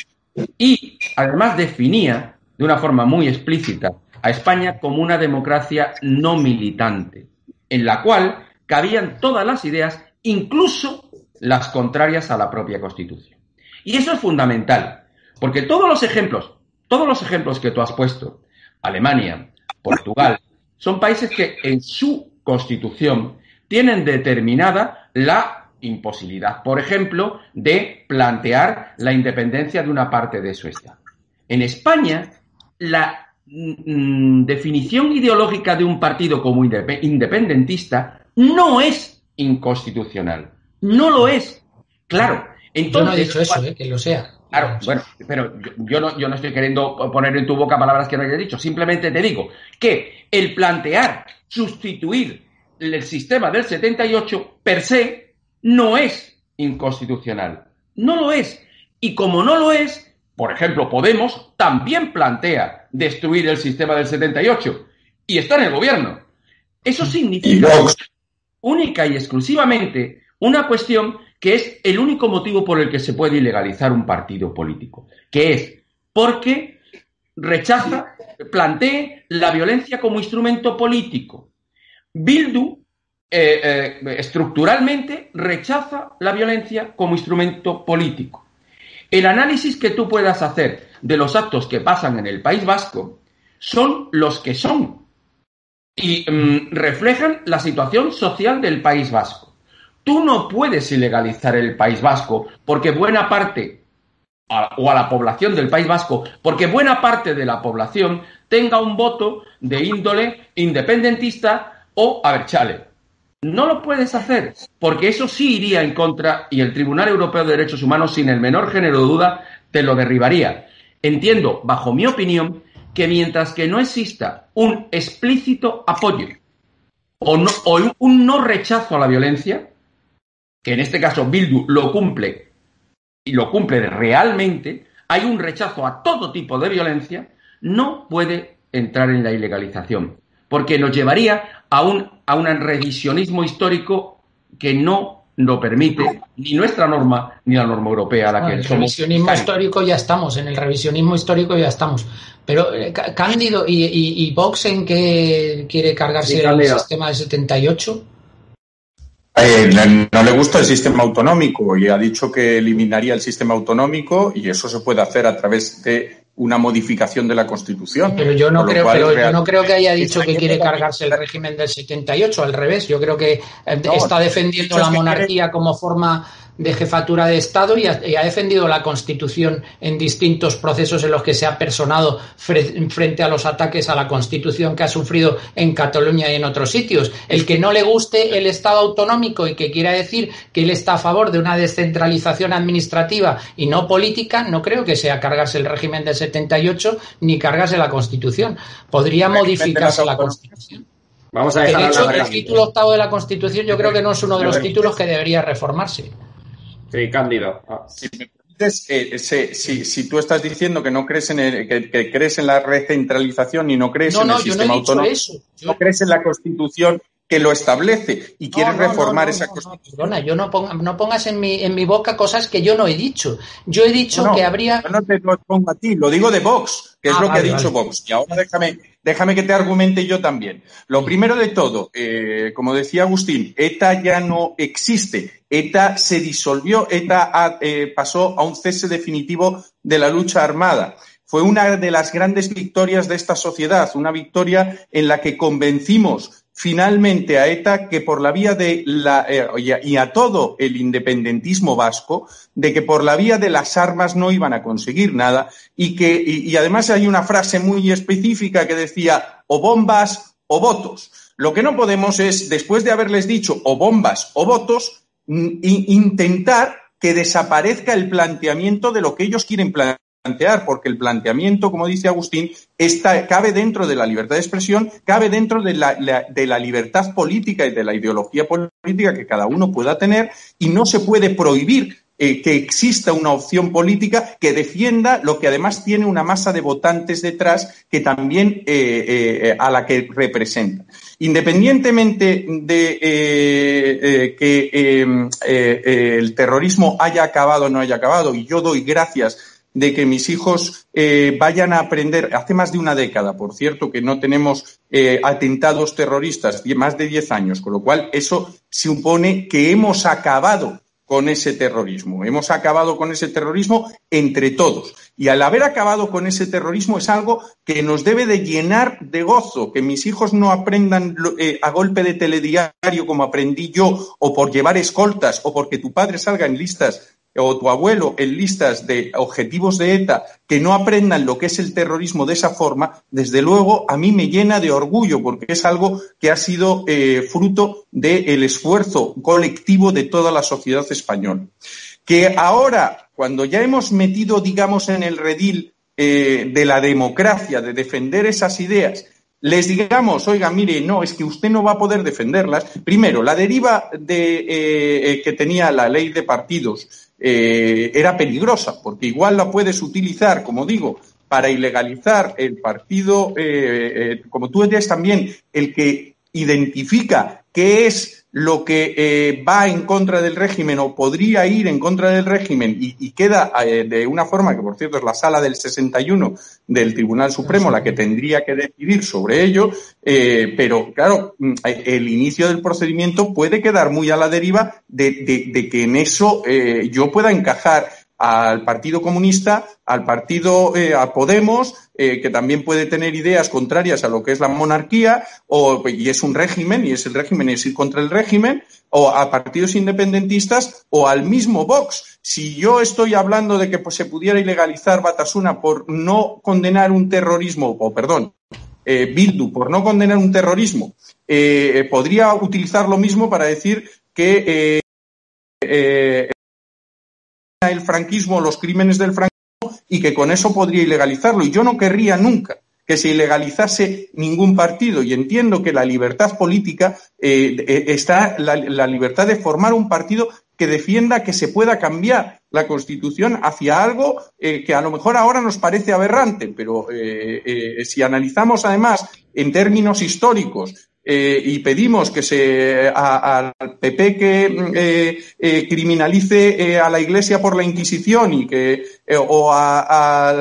y además definía de una forma muy explícita a España como una democracia no militante, en la cual cabían todas las ideas, incluso las contrarias a la propia Constitución. Y eso es fundamental, porque todos los ejemplos, todos los ejemplos que tú has puesto, Alemania, Portugal, son países que en su constitución tienen determinada la imposibilidad, por ejemplo, de plantear la independencia de una parte de su Estado. En España, la mm, definición ideológica de un partido como independentista no es inconstitucional. No lo es. Claro. Entonces, Yo no he dicho eso, eh, que lo sea. Claro, bueno, pero yo, no, yo no estoy queriendo poner en tu boca palabras que no haya dicho. Simplemente te digo que el plantear sustituir el sistema del 78 per se no es inconstitucional. No lo es. Y como no lo es, por ejemplo, Podemos también plantea destruir el sistema del 78 y está en el gobierno. Eso significa única y exclusivamente una cuestión que es el único motivo por el que se puede ilegalizar un partido político, que es porque rechaza, plantee la violencia como instrumento político. Bildu eh, eh, estructuralmente rechaza la violencia como instrumento político. El análisis que tú puedas hacer de los actos que pasan en el País Vasco son los que son y mm, reflejan la situación social del País Vasco. Tú no puedes ilegalizar el País Vasco porque buena parte o a la población del País Vasco, porque buena parte de la población tenga un voto de índole independentista o aberchale. No lo puedes hacer, porque eso sí iría en contra y el Tribunal Europeo de Derechos Humanos, sin el menor género de duda, te lo derribaría. Entiendo, bajo mi opinión, que mientras que no exista un explícito apoyo o un no rechazo a la violencia, que en este caso Bildu lo cumple y lo cumple realmente, hay un rechazo a todo tipo de violencia, no puede entrar en la ilegalización, porque nos llevaría a un, a un revisionismo histórico que no lo permite ni nuestra norma ni la norma europea a la que el revisionismo histórico ya estamos en el revisionismo histórico ya estamos. Pero eh, Cándido y, Vox en qué quiere cargarse el sistema de 78 eh, no le gusta el sistema autonómico y ha dicho que eliminaría el sistema autonómico y eso se puede hacer a través de una modificación de la Constitución. Pero yo no, creo, pero yo no creo que haya dicho que quiere cargarse el régimen del 78, al revés. Yo creo que eh, está defendiendo la monarquía como forma de jefatura de Estado y ha, defendido la Constitución en distintos procesos en los que se ha personado frente a los ataques a la Constitución que ha sufrido en Cataluña y en otros sitios. El que no le guste el Estado autonómico y que quiera decir que él está a favor de una descentralización administrativa y no política, no creo que sea cargarse el régimen del 78 ni cargarse la Constitución. Podría modificarse la Constitución. Vamos a dejar de hecho, el título octavo de la Constitución yo creo que no es uno de los títulos que debería reformarse. Sí, Cándido. Ah. Si me permites, eh, si, tú estás diciendo que no crees en el, que, crees en la recentralización y no crees en el sistema autónomo, no crees en la Constitución que lo establece y quieres reformar esa Constitución. yo no, no pongas en mi, en mi boca cosas que yo no he dicho. Yo he dicho que habría. no te lo pongo a ti, lo digo de Vox, que es ah, lo que ha dicho Vox. Y ahora déjame, déjame que te argumente yo también. Lo primero de todo, eh, como decía Agustín, ETA ya no existe. ETA se disolvió, ETA eh, pasó a un cese definitivo de la lucha armada. Fue una de las grandes victorias de esta sociedad, una victoria en la que convencimos finalmente a ETA que por la vía de la eh, y, a, todo el independentismo vasco de que por la vía de las armas no iban a conseguir nada y que y, además hay una frase muy específica que decía o bombas o votos. Lo que no podemos es después de haberles dicho o bombas o votos intentar que desaparezca el planteamiento de lo que ellos quieren plantear plantear, porque el planteamiento, como dice Agustín, está, cabe dentro de la libertad de expresión, cabe dentro de la, de la libertad política y de la ideología política que cada uno pueda tener y no se puede prohibir eh, que exista una opción política que defienda lo que además tiene una masa de votantes detrás que también eh, eh, a la que representa. Independientemente de que el terrorismo haya acabado o no haya acabado, y yo doy gracias de que mis hijos eh, vayan a aprender, hace más de una década, por cierto, que no tenemos eh, atentados terroristas, más de 10 años, con lo cual eso supone que hemos acabado con ese terrorismo. Hemos acabado con ese terrorismo entre todos. Y al haber acabado con ese terrorismo es algo que nos debe de llenar de gozo, que mis hijos no aprendan eh, a golpe de telediario como aprendí yo, o por llevar escoltas, o porque tu padre salga en listas o tu abuelo en listas de objetivos de ETA que no aprendan lo que es el terrorismo de esa forma, desde luego a mí me llena de orgullo porque es algo que ha sido eh, fruto del esfuerzo colectivo de toda la sociedad española. Que ahora, cuando ya hemos metido, digamos, en el redil eh, de la democracia, de defender esas ideas, les digamos, oiga, mire, no, es que usted no va a poder defenderlas. Primero, la deriva de, eh, que tenía la ley de partidos eh, era peligrosa, porque igual la puedes utilizar, como digo, para ilegalizar el partido, eh, eh, como tú eres también el que identifica qué es lo que eh, va en contra del régimen o podría ir en contra del régimen y, queda eh, de una forma que, por cierto, es la sala del 61 del Tribunal Supremo la que tendría que decidir sobre ello, eh, pero claro, mm, el inicio del procedimiento puede quedar muy a la deriva de, que en eso yo pueda encajar al Partido Comunista, al Partido, eh, a Podemos, eh, que también puede tener ideas contrarias a lo que es la monarquía, o, y es un régimen, y es el régimen, es ir contra el régimen, o a partidos independentistas, o al mismo Vox. Si yo estoy hablando de que pues, se pudiera ilegalizar Batasuna por no condenar un terrorismo, o perdón, eh, Bildu, por no condenar un terrorismo, podría utilizar lo mismo para decir que el franquismo, los crímenes del franquismo y que con eso podría ilegalizarlo. Y yo no querría nunca que se ilegalizase ningún partido. Y entiendo que la libertad política eh, eh, está la, libertad de formar un partido que defienda que se pueda cambiar la Constitución hacia algo eh, que a lo mejor ahora nos parece aberrante, pero si analizamos además en términos históricos eh, y pedimos que se al PP que eh, eh, criminalice a la Iglesia por la Inquisición y que o a,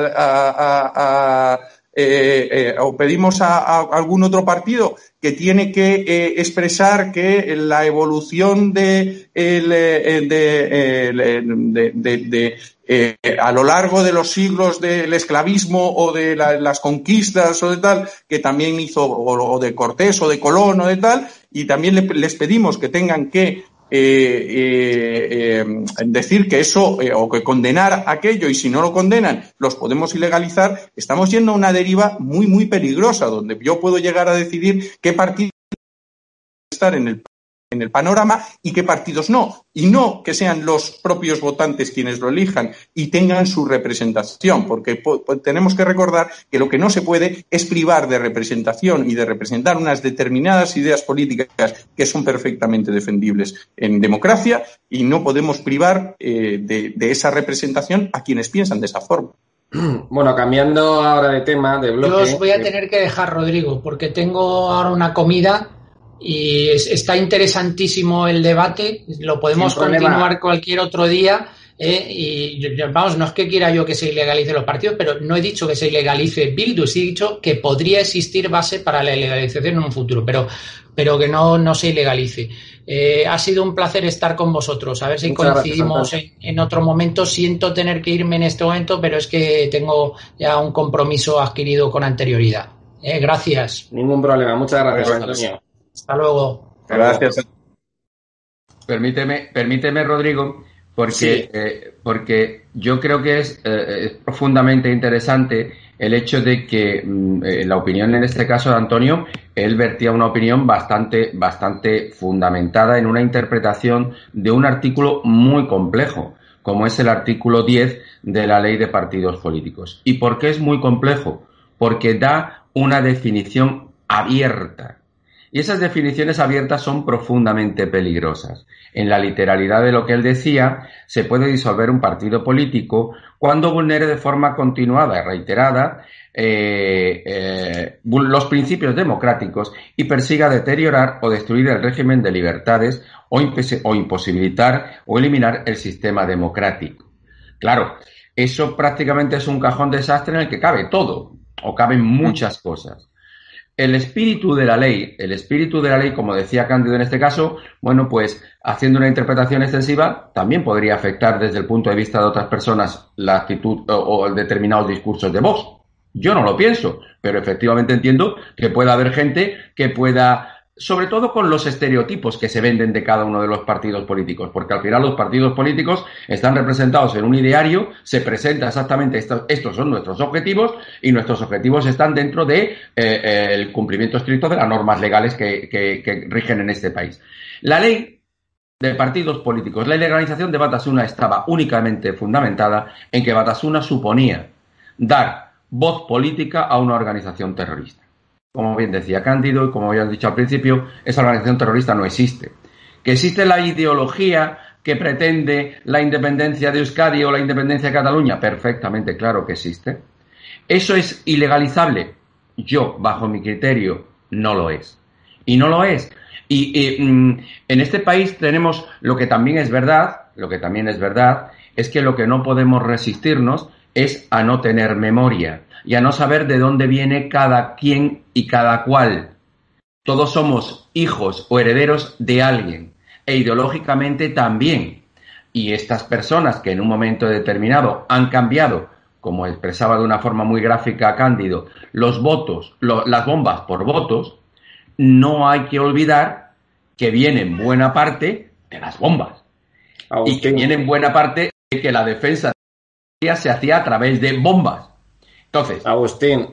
o pedimos a, algún otro partido que tiene que expresar que la evolución de, de, eh, a lo largo de los siglos del esclavismo o de las conquistas o de tal, que también hizo, o, de Cortés o de Colón o de tal, y también les pedimos que tengan que eh, eh, decir que eso o que condenar aquello y si no lo condenan los podemos ilegalizar, estamos yendo a una deriva muy, muy peligrosa donde yo puedo llegar a decidir qué partido estar en el en el panorama y qué partidos no. Y no que sean los propios votantes quienes lo elijan y tengan su representación, porque tenemos que recordar que lo que no se puede es privar de representación y de representar unas determinadas ideas políticas que son perfectamente defendibles en democracia y no podemos privar eh, de, esa representación a quienes piensan de esa forma. Bueno, cambiando ahora de tema, de bloque. Yo os voy a eh, tener que dejar, Rodrigo, porque tengo ahora una comida y está interesantísimo el debate, lo podemos continuar cualquier otro día. ¿eh? y vamos, no es que quiera yo que se ilegalice los partidos, pero no he dicho que se ilegalice Bildu, sí he dicho que podría existir base para la ilegalización en un futuro, pero, pero que no, no se ilegalice. Eh, ha sido un placer estar con vosotros. A ver si coincidimos en, otro momento. Siento tener que irme en este momento, pero es que tengo ya un compromiso adquirido con anterioridad. ¿eh? gracias. Ningún problema. Muchas gracias, Antonio. Hasta luego. Gracias. Permíteme, permíteme Rodrigo, porque, eh, porque yo creo que es, eh, profundamente interesante el hecho de que mm, eh, la opinión en este caso de Antonio, él vertía una opinión bastante, bastante fundamentada en una interpretación de un artículo muy complejo, como es el artículo 10 de la ley de partidos políticos. ¿Y por qué es muy complejo? Porque da una definición abierta y esas definiciones abiertas son profundamente peligrosas. En la literalidad de lo que él decía, se puede disolver un partido político cuando vulnere de forma continuada y reiterada eh, eh, los principios democráticos y persiga deteriorar o destruir el régimen de libertades o, o imposibilitar o eliminar el sistema democrático. Claro, eso prácticamente es un cajón desastre en el que cabe todo o caben muchas cosas. El espíritu de la ley, el espíritu de la ley, como decía Cándido en este caso, bueno, pues haciendo una interpretación extensiva, también podría afectar desde el punto de vista de otras personas la actitud o, determinados discursos de voz. Yo no lo pienso, pero efectivamente entiendo que pueda haber gente que pueda sobre todo con los estereotipos que se venden de cada uno de los partidos políticos, porque al final los partidos políticos están representados en un ideario, se presenta exactamente estos, son nuestros objetivos y nuestros objetivos están dentro de eh, eh, cumplimiento estricto de las normas legales que, que, rigen en este país. La ley de partidos políticos, la legalización de Batasuna estaba únicamente fundamentada en que Batasuna suponía dar voz política a una organización terrorista como bien decía Cándido y como habían dicho al principio, esa organización terrorista no existe. Que existe la ideología que pretende la independencia de Euskadi o la independencia de Cataluña, perfectamente claro que existe. ¿Eso es ilegalizable? Yo, bajo mi criterio, no lo es. Y no lo es Y mm, en este país tenemos lo que también es verdad, lo que también es verdad, es que lo que no podemos resistirnos es a no tener memoria y a no saber de dónde viene cada quien y cada cual. Todos somos hijos o herederos de alguien e ideológicamente también. Y estas personas que en un momento determinado han cambiado, como expresaba de una forma muy gráfica Cándido, los votos, las bombas por votos, no hay que olvidar que vienen buena parte de las bombas. Y que vienen buena parte de que la defensa se hacía a través de bombas. Entonces. Agustín,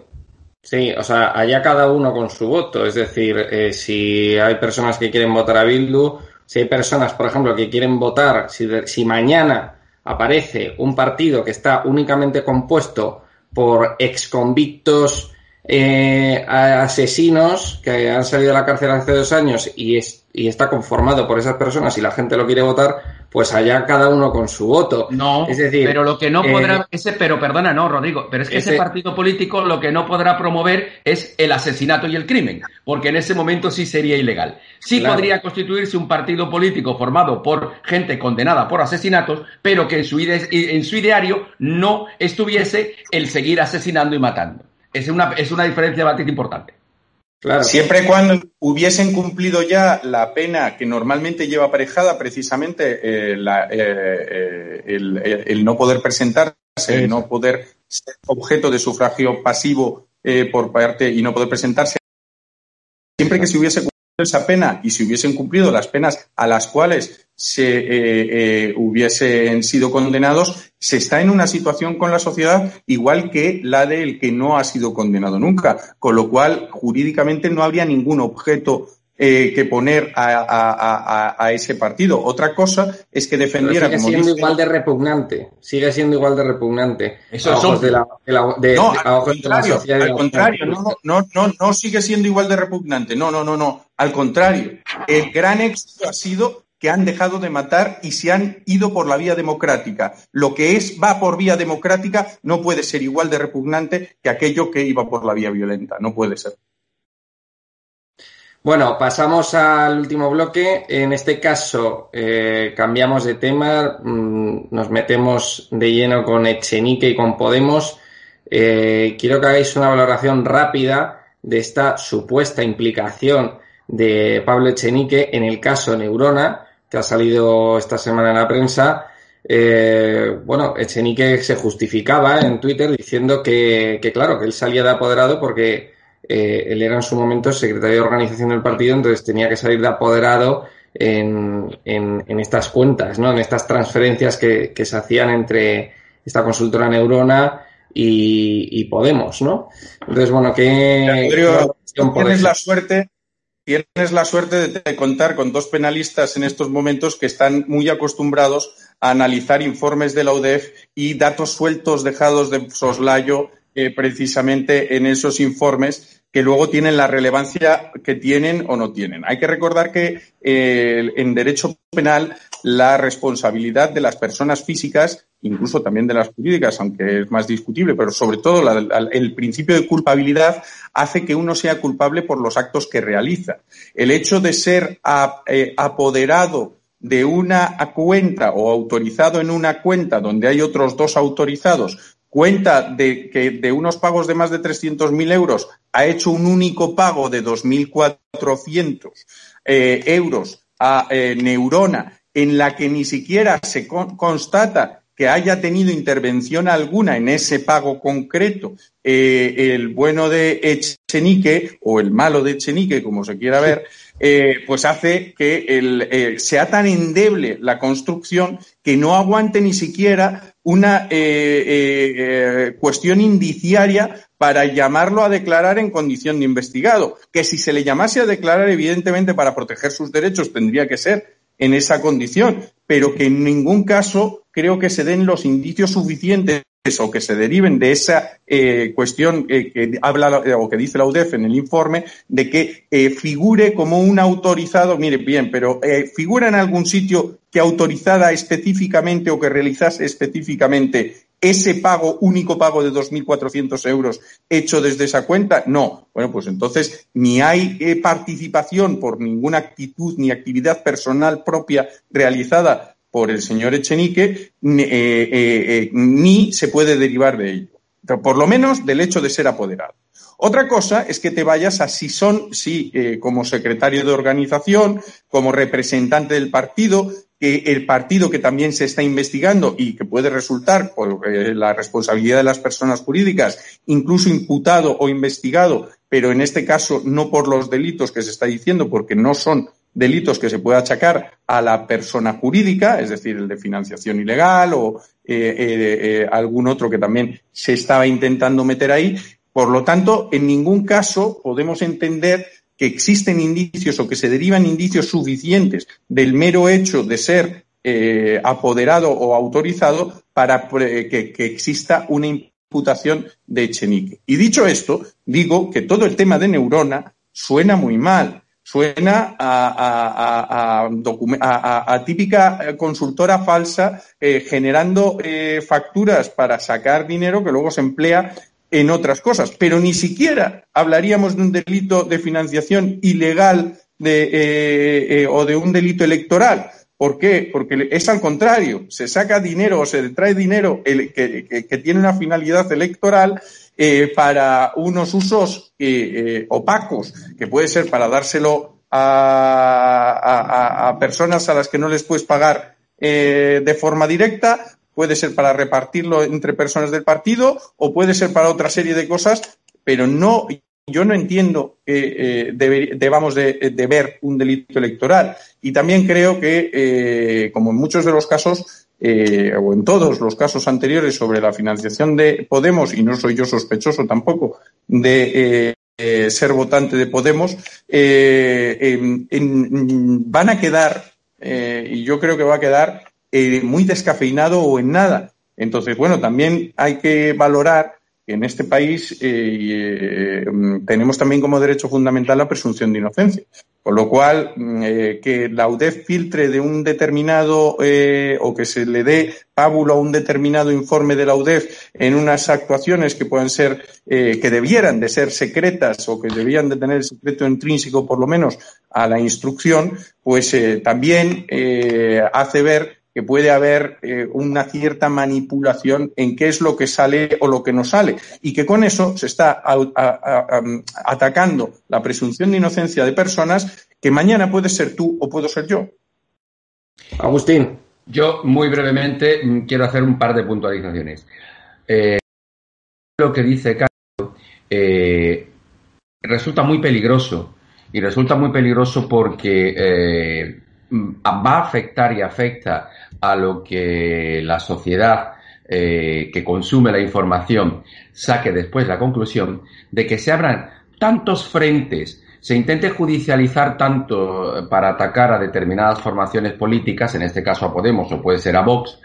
sí, o sea, allá cada uno con su voto. Es decir, eh, si hay personas que quieren votar a Bildu, si hay personas, por ejemplo, que quieren votar, si, si mañana aparece un partido que está únicamente compuesto por exconvictos eh, asesinos que han salido de la cárcel hace dos años y, es, y está conformado por esas personas y la gente lo quiere votar, pues allá cada uno con su voto. No, es decir, pero lo que no podrá, eh, ese, pero perdona, no, Rodrigo, pero es que ese, partido político lo que no podrá promover es el asesinato y el crimen, porque en ese momento sí sería ilegal. Sí podría constituirse un partido político formado por gente condenada por asesinatos, pero que en su, en su ideario no estuviese el seguir asesinando y matando. Es una, es una diferencia bastante importante. Siempre y cuando hubiesen cumplido ya la pena que normalmente lleva aparejada precisamente eh, eh, eh, el, no poder presentarse, el no poder ser objeto de sufragio pasivo por parte y no poder presentarse, siempre que se hubiese esa pena y si hubiesen cumplido las penas a las cuales se eh, eh, hubiesen sido condenados, se está en una situación con la sociedad igual que la del que no ha sido condenado nunca, con lo cual jurídicamente no habría ningún objeto eh, que poner a, ese partido. Otra cosa es que defendiera. sigue siendo igual de repugnante. Sigue siendo igual de repugnante. Eso es de la, no, al contrario, al contrario no, no, no, no sigue siendo igual de repugnante. No, no, no, no. Al contrario, el gran éxito ha sido que han dejado de matar y se han ido por la vía democrática. Lo que es va por vía democrática no puede ser igual de repugnante que aquello que iba por la vía violenta. No puede ser. Bueno, pasamos al último bloque. En este caso, eh, cambiamos de tema, mm, nos metemos de lleno con Echenique y con Podemos. Eh, quiero que hagáis una valoración rápida de esta supuesta implicación de Pablo Echenique en el caso Neurona, que ha salido esta semana en la prensa. Eh, bueno, Echenique se justificaba en Twitter diciendo que, que, claro, que él salía de apoderado porque eh, él era en su momento secretario de organización del partido, entonces tenía que salir de apoderado en, en, estas cuentas, ¿no? En estas transferencias que, se hacían entre esta consultora Neurona y, Podemos, ¿no? Entonces, bueno, ¿qué... tienes la suerte tienes la suerte de contar con dos penalistas en estos momentos que están muy acostumbrados a analizar informes de la UDEF y datos sueltos dejados de soslayo eh, precisamente en esos informes que luego tienen la relevancia que tienen o no tienen. Hay que recordar que eh, en derecho penal la responsabilidad de las personas físicas, incluso también de las jurídicas, aunque es más discutible, pero sobre todo el principio de culpabilidad hace que uno sea culpable por los actos que realiza. El hecho de ser eh, apoderado de una cuenta o autorizado en una cuenta donde hay otros dos autorizados cuenta de que de unos pagos de más de 300.000 euros ha hecho un único pago de 2.400 eh, euros a eh, Neurona, en la que ni siquiera se constata que haya tenido intervención alguna en ese pago concreto, eh, el bueno de Echenique o el malo de Echenique, como se quiera ver, pues hace que sea tan endeble la construcción que no aguante ni siquiera una eh, eh, eh, cuestión indiciaria para llamarlo a declarar en condición de investigado. Que si se le llamase a declarar, evidentemente, para proteger sus derechos, tendría que ser en esa condición, pero que en ningún caso creo que se den los indicios suficientes o que se deriven de esa eh, cuestión eh, que habla o que dice la UDEF en el informe de que eh, figure como un autorizado, mire bien, pero figura en algún sitio que autorizara específicamente o que realizase específicamente ese pago, único pago de 2.400 euros hecho desde esa cuenta? No. Bueno, pues entonces ni hay eh, participación por ninguna actitud ni actividad personal propia realizada por el señor Echenique, ni, eh, ni se puede derivar de ello. Por lo menos del hecho de ser apoderado. Otra cosa es que te vayas a si son, si como secretario de organización, como representante del partido, que el partido que también se está investigando y que puede resultar por eh, la responsabilidad de las personas jurídicas, incluso imputado o investigado, pero en este caso no por los delitos que se está diciendo, porque no son delitos que se puede achacar a la persona jurídica, es decir, el de financiación ilegal o eh, eh, algún otro que también se estaba intentando meter ahí. Por lo tanto, en ningún caso podemos entender que existen indicios o que se derivan indicios suficientes del mero hecho de ser eh, apoderado o autorizado para que, exista una imputación de Echenique. Y dicho esto, digo que todo el tema de Neurona suena muy mal. Suena a, típica consultora falsa eh, generando eh, facturas para sacar dinero que luego se emplea en otras cosas, pero ni siquiera hablaríamos de un delito de financiación ilegal de, eh, eh, o de un delito electoral. ¿Por qué? Porque es al contrario, se saca dinero o se trae dinero que, tiene una finalidad electoral eh, para unos usos opacos, que puede ser para dárselo a, personas a las que no les puedes pagar de forma directa puede ser para repartirlo entre personas del partido o puede ser para otra serie de cosas, pero no, yo no entiendo que eh, debamos de, ver un delito electoral. Y también creo que, eh, como en muchos de los casos, eh, o en todos los casos anteriores sobre la financiación de Podemos, y no soy yo sospechoso tampoco de ser votante de Podemos, van a quedar, y yo creo que va a quedar eh, muy descafeinado o en nada. Entonces, bueno, también hay que valorar que en este país eh, tenemos también como derecho fundamental la presunción de inocencia. Con lo cual, mm, eh, que la UDEF filtre de un determinado o que se le dé pábulo a un determinado informe de la UDEF en unas actuaciones que puedan ser, que debieran de ser secretas o que debían de tener secreto intrínseco por lo menos a la instrucción, pues también hace ver que puede haber eh, una cierta manipulación en qué es lo que sale o lo que no sale y que con eso se está atacando la presunción de inocencia de personas que mañana puede ser tú o puedo ser yo. Agustín. Yo muy brevemente mm, quiero hacer un par de puntualizaciones. Eh, lo que dice Carlos eh, resulta muy peligroso y resulta muy peligroso porque va a afectar y afecta a lo que la sociedad eh, que consume la información saque después la conclusión de que se abran tantos frentes, se intente judicializar tanto para atacar a determinadas formaciones políticas, en este caso a Podemos o puede ser a Vox,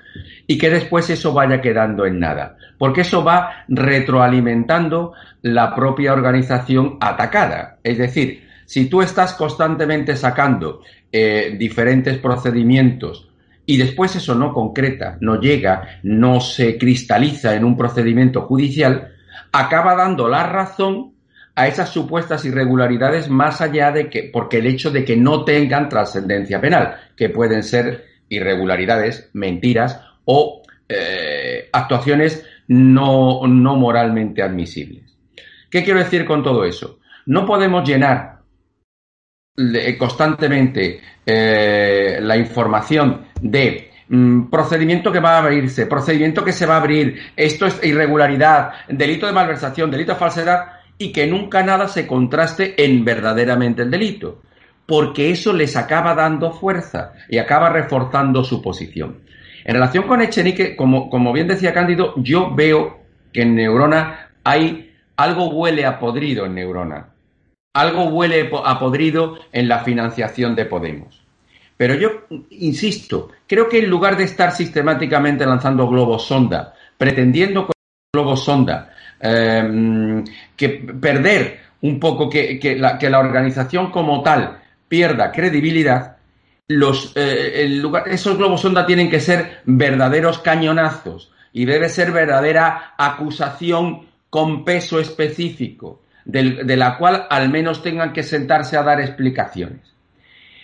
y que después eso vaya quedando en nada, porque eso va retroalimentando la propia organización atacada. Es decir, si tú estás constantemente sacando eh, diferentes procedimientos y después eso no concreta, no llega, no se cristaliza en un procedimiento judicial, acaba dando la razón a esas supuestas irregularidades más allá de que, porque el hecho de que no tengan trascendencia penal, que pueden ser irregularidades, mentiras o eh, actuaciones no, no moralmente admisibles. ¿Qué quiero decir con todo eso? No podemos llenar constantemente eh, la información de mm, procedimiento que va a abrirse, procedimiento que se va a abrir, esto es irregularidad, delito de malversación, delito de falsedad, y que nunca nada se contraste en verdaderamente el delito, porque eso les acaba dando fuerza y acaba reforzando su posición. En relación con Echenique, como, como bien decía Cándido, yo veo que en Neurona hay algo huele a podrido en Neurona algo huele a podrido en la financiación de Podemos. Pero yo insisto, creo que en lugar de estar sistemáticamente lanzando globos sonda, pretendiendo con globos sonda em, que perder un poco que, la, organización como tal pierda credibilidad, los, eh, esos globos sonda tienen que ser verdaderos cañonazos y debe ser verdadera acusación con peso específico, de la cual al menos tengan que sentarse a dar explicaciones.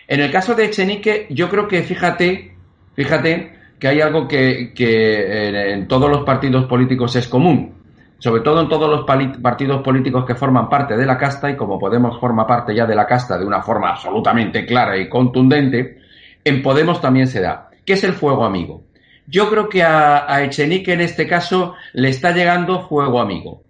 En el caso de Echenique, yo creo que fíjate, fíjate que hay algo que, en todos los partidos políticos es común, sobre todo en todos los partidos políticos que forman parte de la casta, y como Podemos forma parte ya de la casta de una forma absolutamente clara y contundente, en Podemos también se da. ¿Qué es el fuego amigo? Yo creo que a, a Echenique en este caso le está llegando fuego amigo.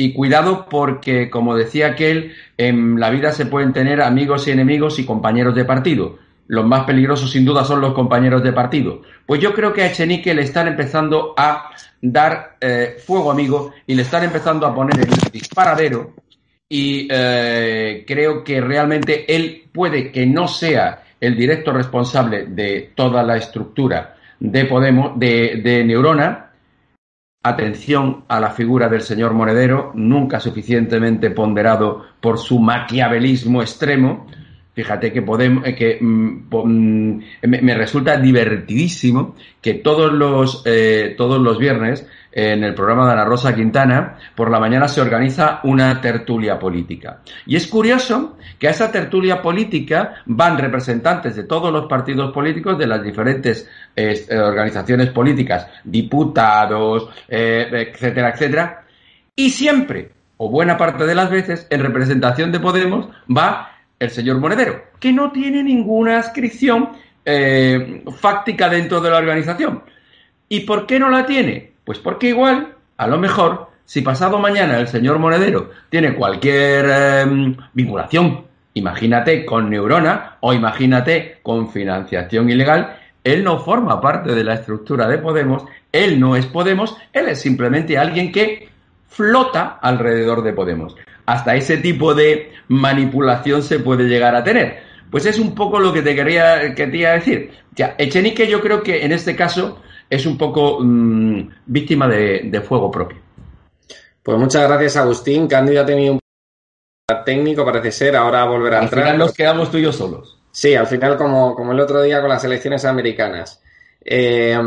Y cuidado porque, como decía aquel, en la vida se pueden tener amigos y enemigos y compañeros de partido los más peligrosos sin duda son los compañeros de partido. Pues yo creo que a Echenique le están empezando a dar eh, fuego amigo y le están empezando a poner el disparadero y eh, creo que realmente él puede que no sea el directo responsable de toda la estructura de Podemos, de, de Neurona. Atención a la figura del señor Monedero, nunca suficientemente ponderado por su maquiavelismo extremo, Fíjate que podemos, eh, que mm, mm, me, resulta divertidísimo que todos los eh, todos los viernes en el programa de Ana Rosa Quintana por la mañana se organiza una tertulia política. Y es curioso que a esa tertulia política van representantes de todos los partidos políticos de las diferentes eh, organizaciones políticas, diputados, etcétera, etcétera, y siempre o buena parte de las veces en representación de Podemos va el señor Monedero, que no tiene ninguna adscripción eh, fáctica dentro de la organización. ¿Y por qué no la tiene? Pues porque igual, a lo mejor, si pasado mañana el señor Monedero tiene cualquier em, vinculación, imagínate con Neurona o imagínate con financiación ilegal, él no forma parte de la estructura de Podemos, él no es Podemos, él es simplemente alguien que flota alrededor de Podemos hasta ese tipo de manipulación se puede llegar a tener. Pues es un poco lo que te quería, quería decir. Ya, Echenique yo creo que en este caso es un poco mm, víctima de, fuego propio. Pues muchas gracias Agustín. Cándido ha tenido un técnico, parece ser, ahora volverá a entrar. Al final nos quedamos tú y yo solos. Sí, al final como, como el otro día con las elecciones americanas. Eh,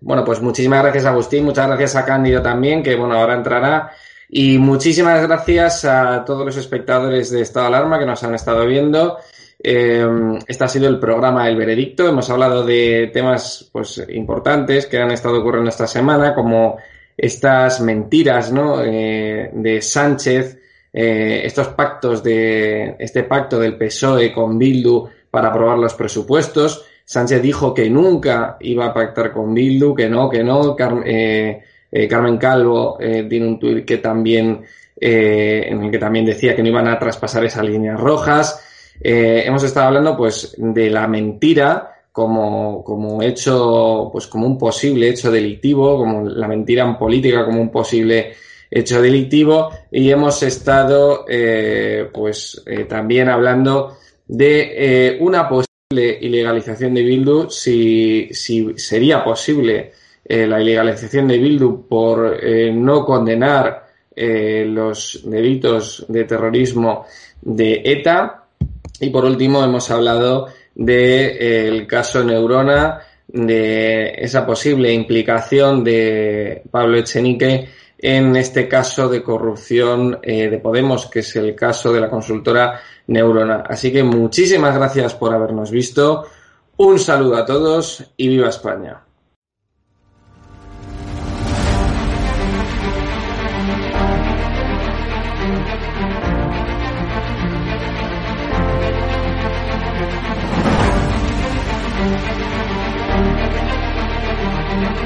bueno, pues muchísimas gracias Agustín, muchas gracias a Cándido también, que bueno, ahora entrará. Y muchísimas gracias a todos los espectadores de Estado de Alarma que nos han estado viendo. Eh, este ha sido el programa El Veredicto. Hemos hablado de temas pues, importantes que han estado ocurriendo esta semana, como estas mentiras ¿no? Eh, de Sánchez, eh, estos pactos de este pacto del PSOE con Bildu para aprobar los presupuestos. Sánchez dijo que nunca iba a pactar con Bildu, que no, que no. Eh, Carmen Calvo tiene un tuit que también, en el que también decía que no iban a traspasar esas líneas rojas. Hemos estado hablando pues de la mentira como, como hecho, pues como un posible hecho delictivo, como la mentira en política como un posible hecho delictivo y hemos estado pues también hablando de una posible ilegalización de Bildu si, si sería posible eh, la ilegalización de Bildu por eh, no condenar eh, los delitos de terrorismo de ETA. Y por último hemos hablado del caso Neurona, de esa posible implicación de Pablo Echenique en este caso de corrupción de Podemos, que es el caso de la consultora Neurona. Así que muchísimas gracias por habernos visto. Un saludo a todos y viva España.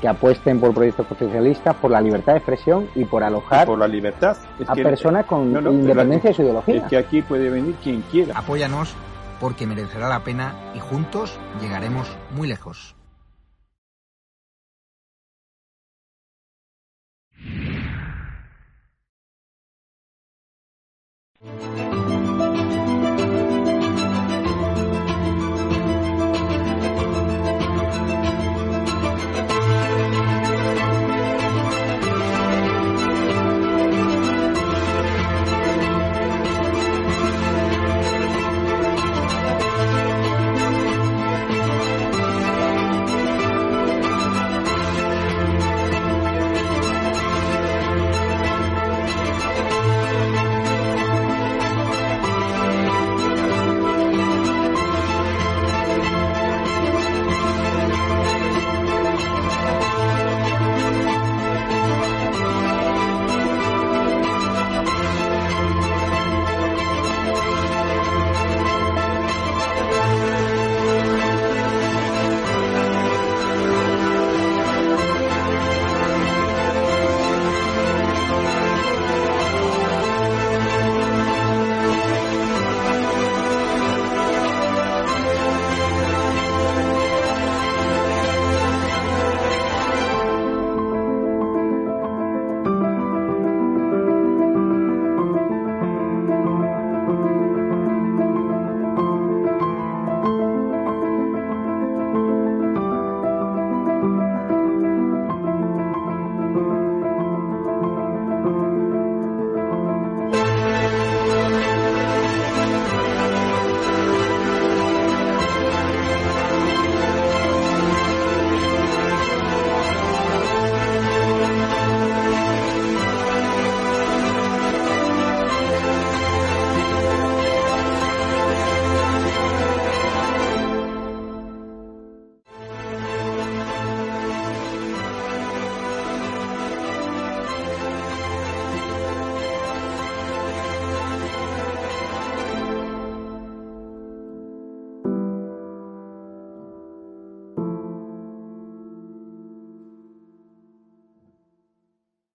que apuesten por proyectos socialistas, por la libertad de expresión y por alojar por la libertad. a personas con independencia de su ideología. Es que aquí puede venir quien quiera. Apóyanos porque merecerá la pena y juntos llegaremos muy lejos.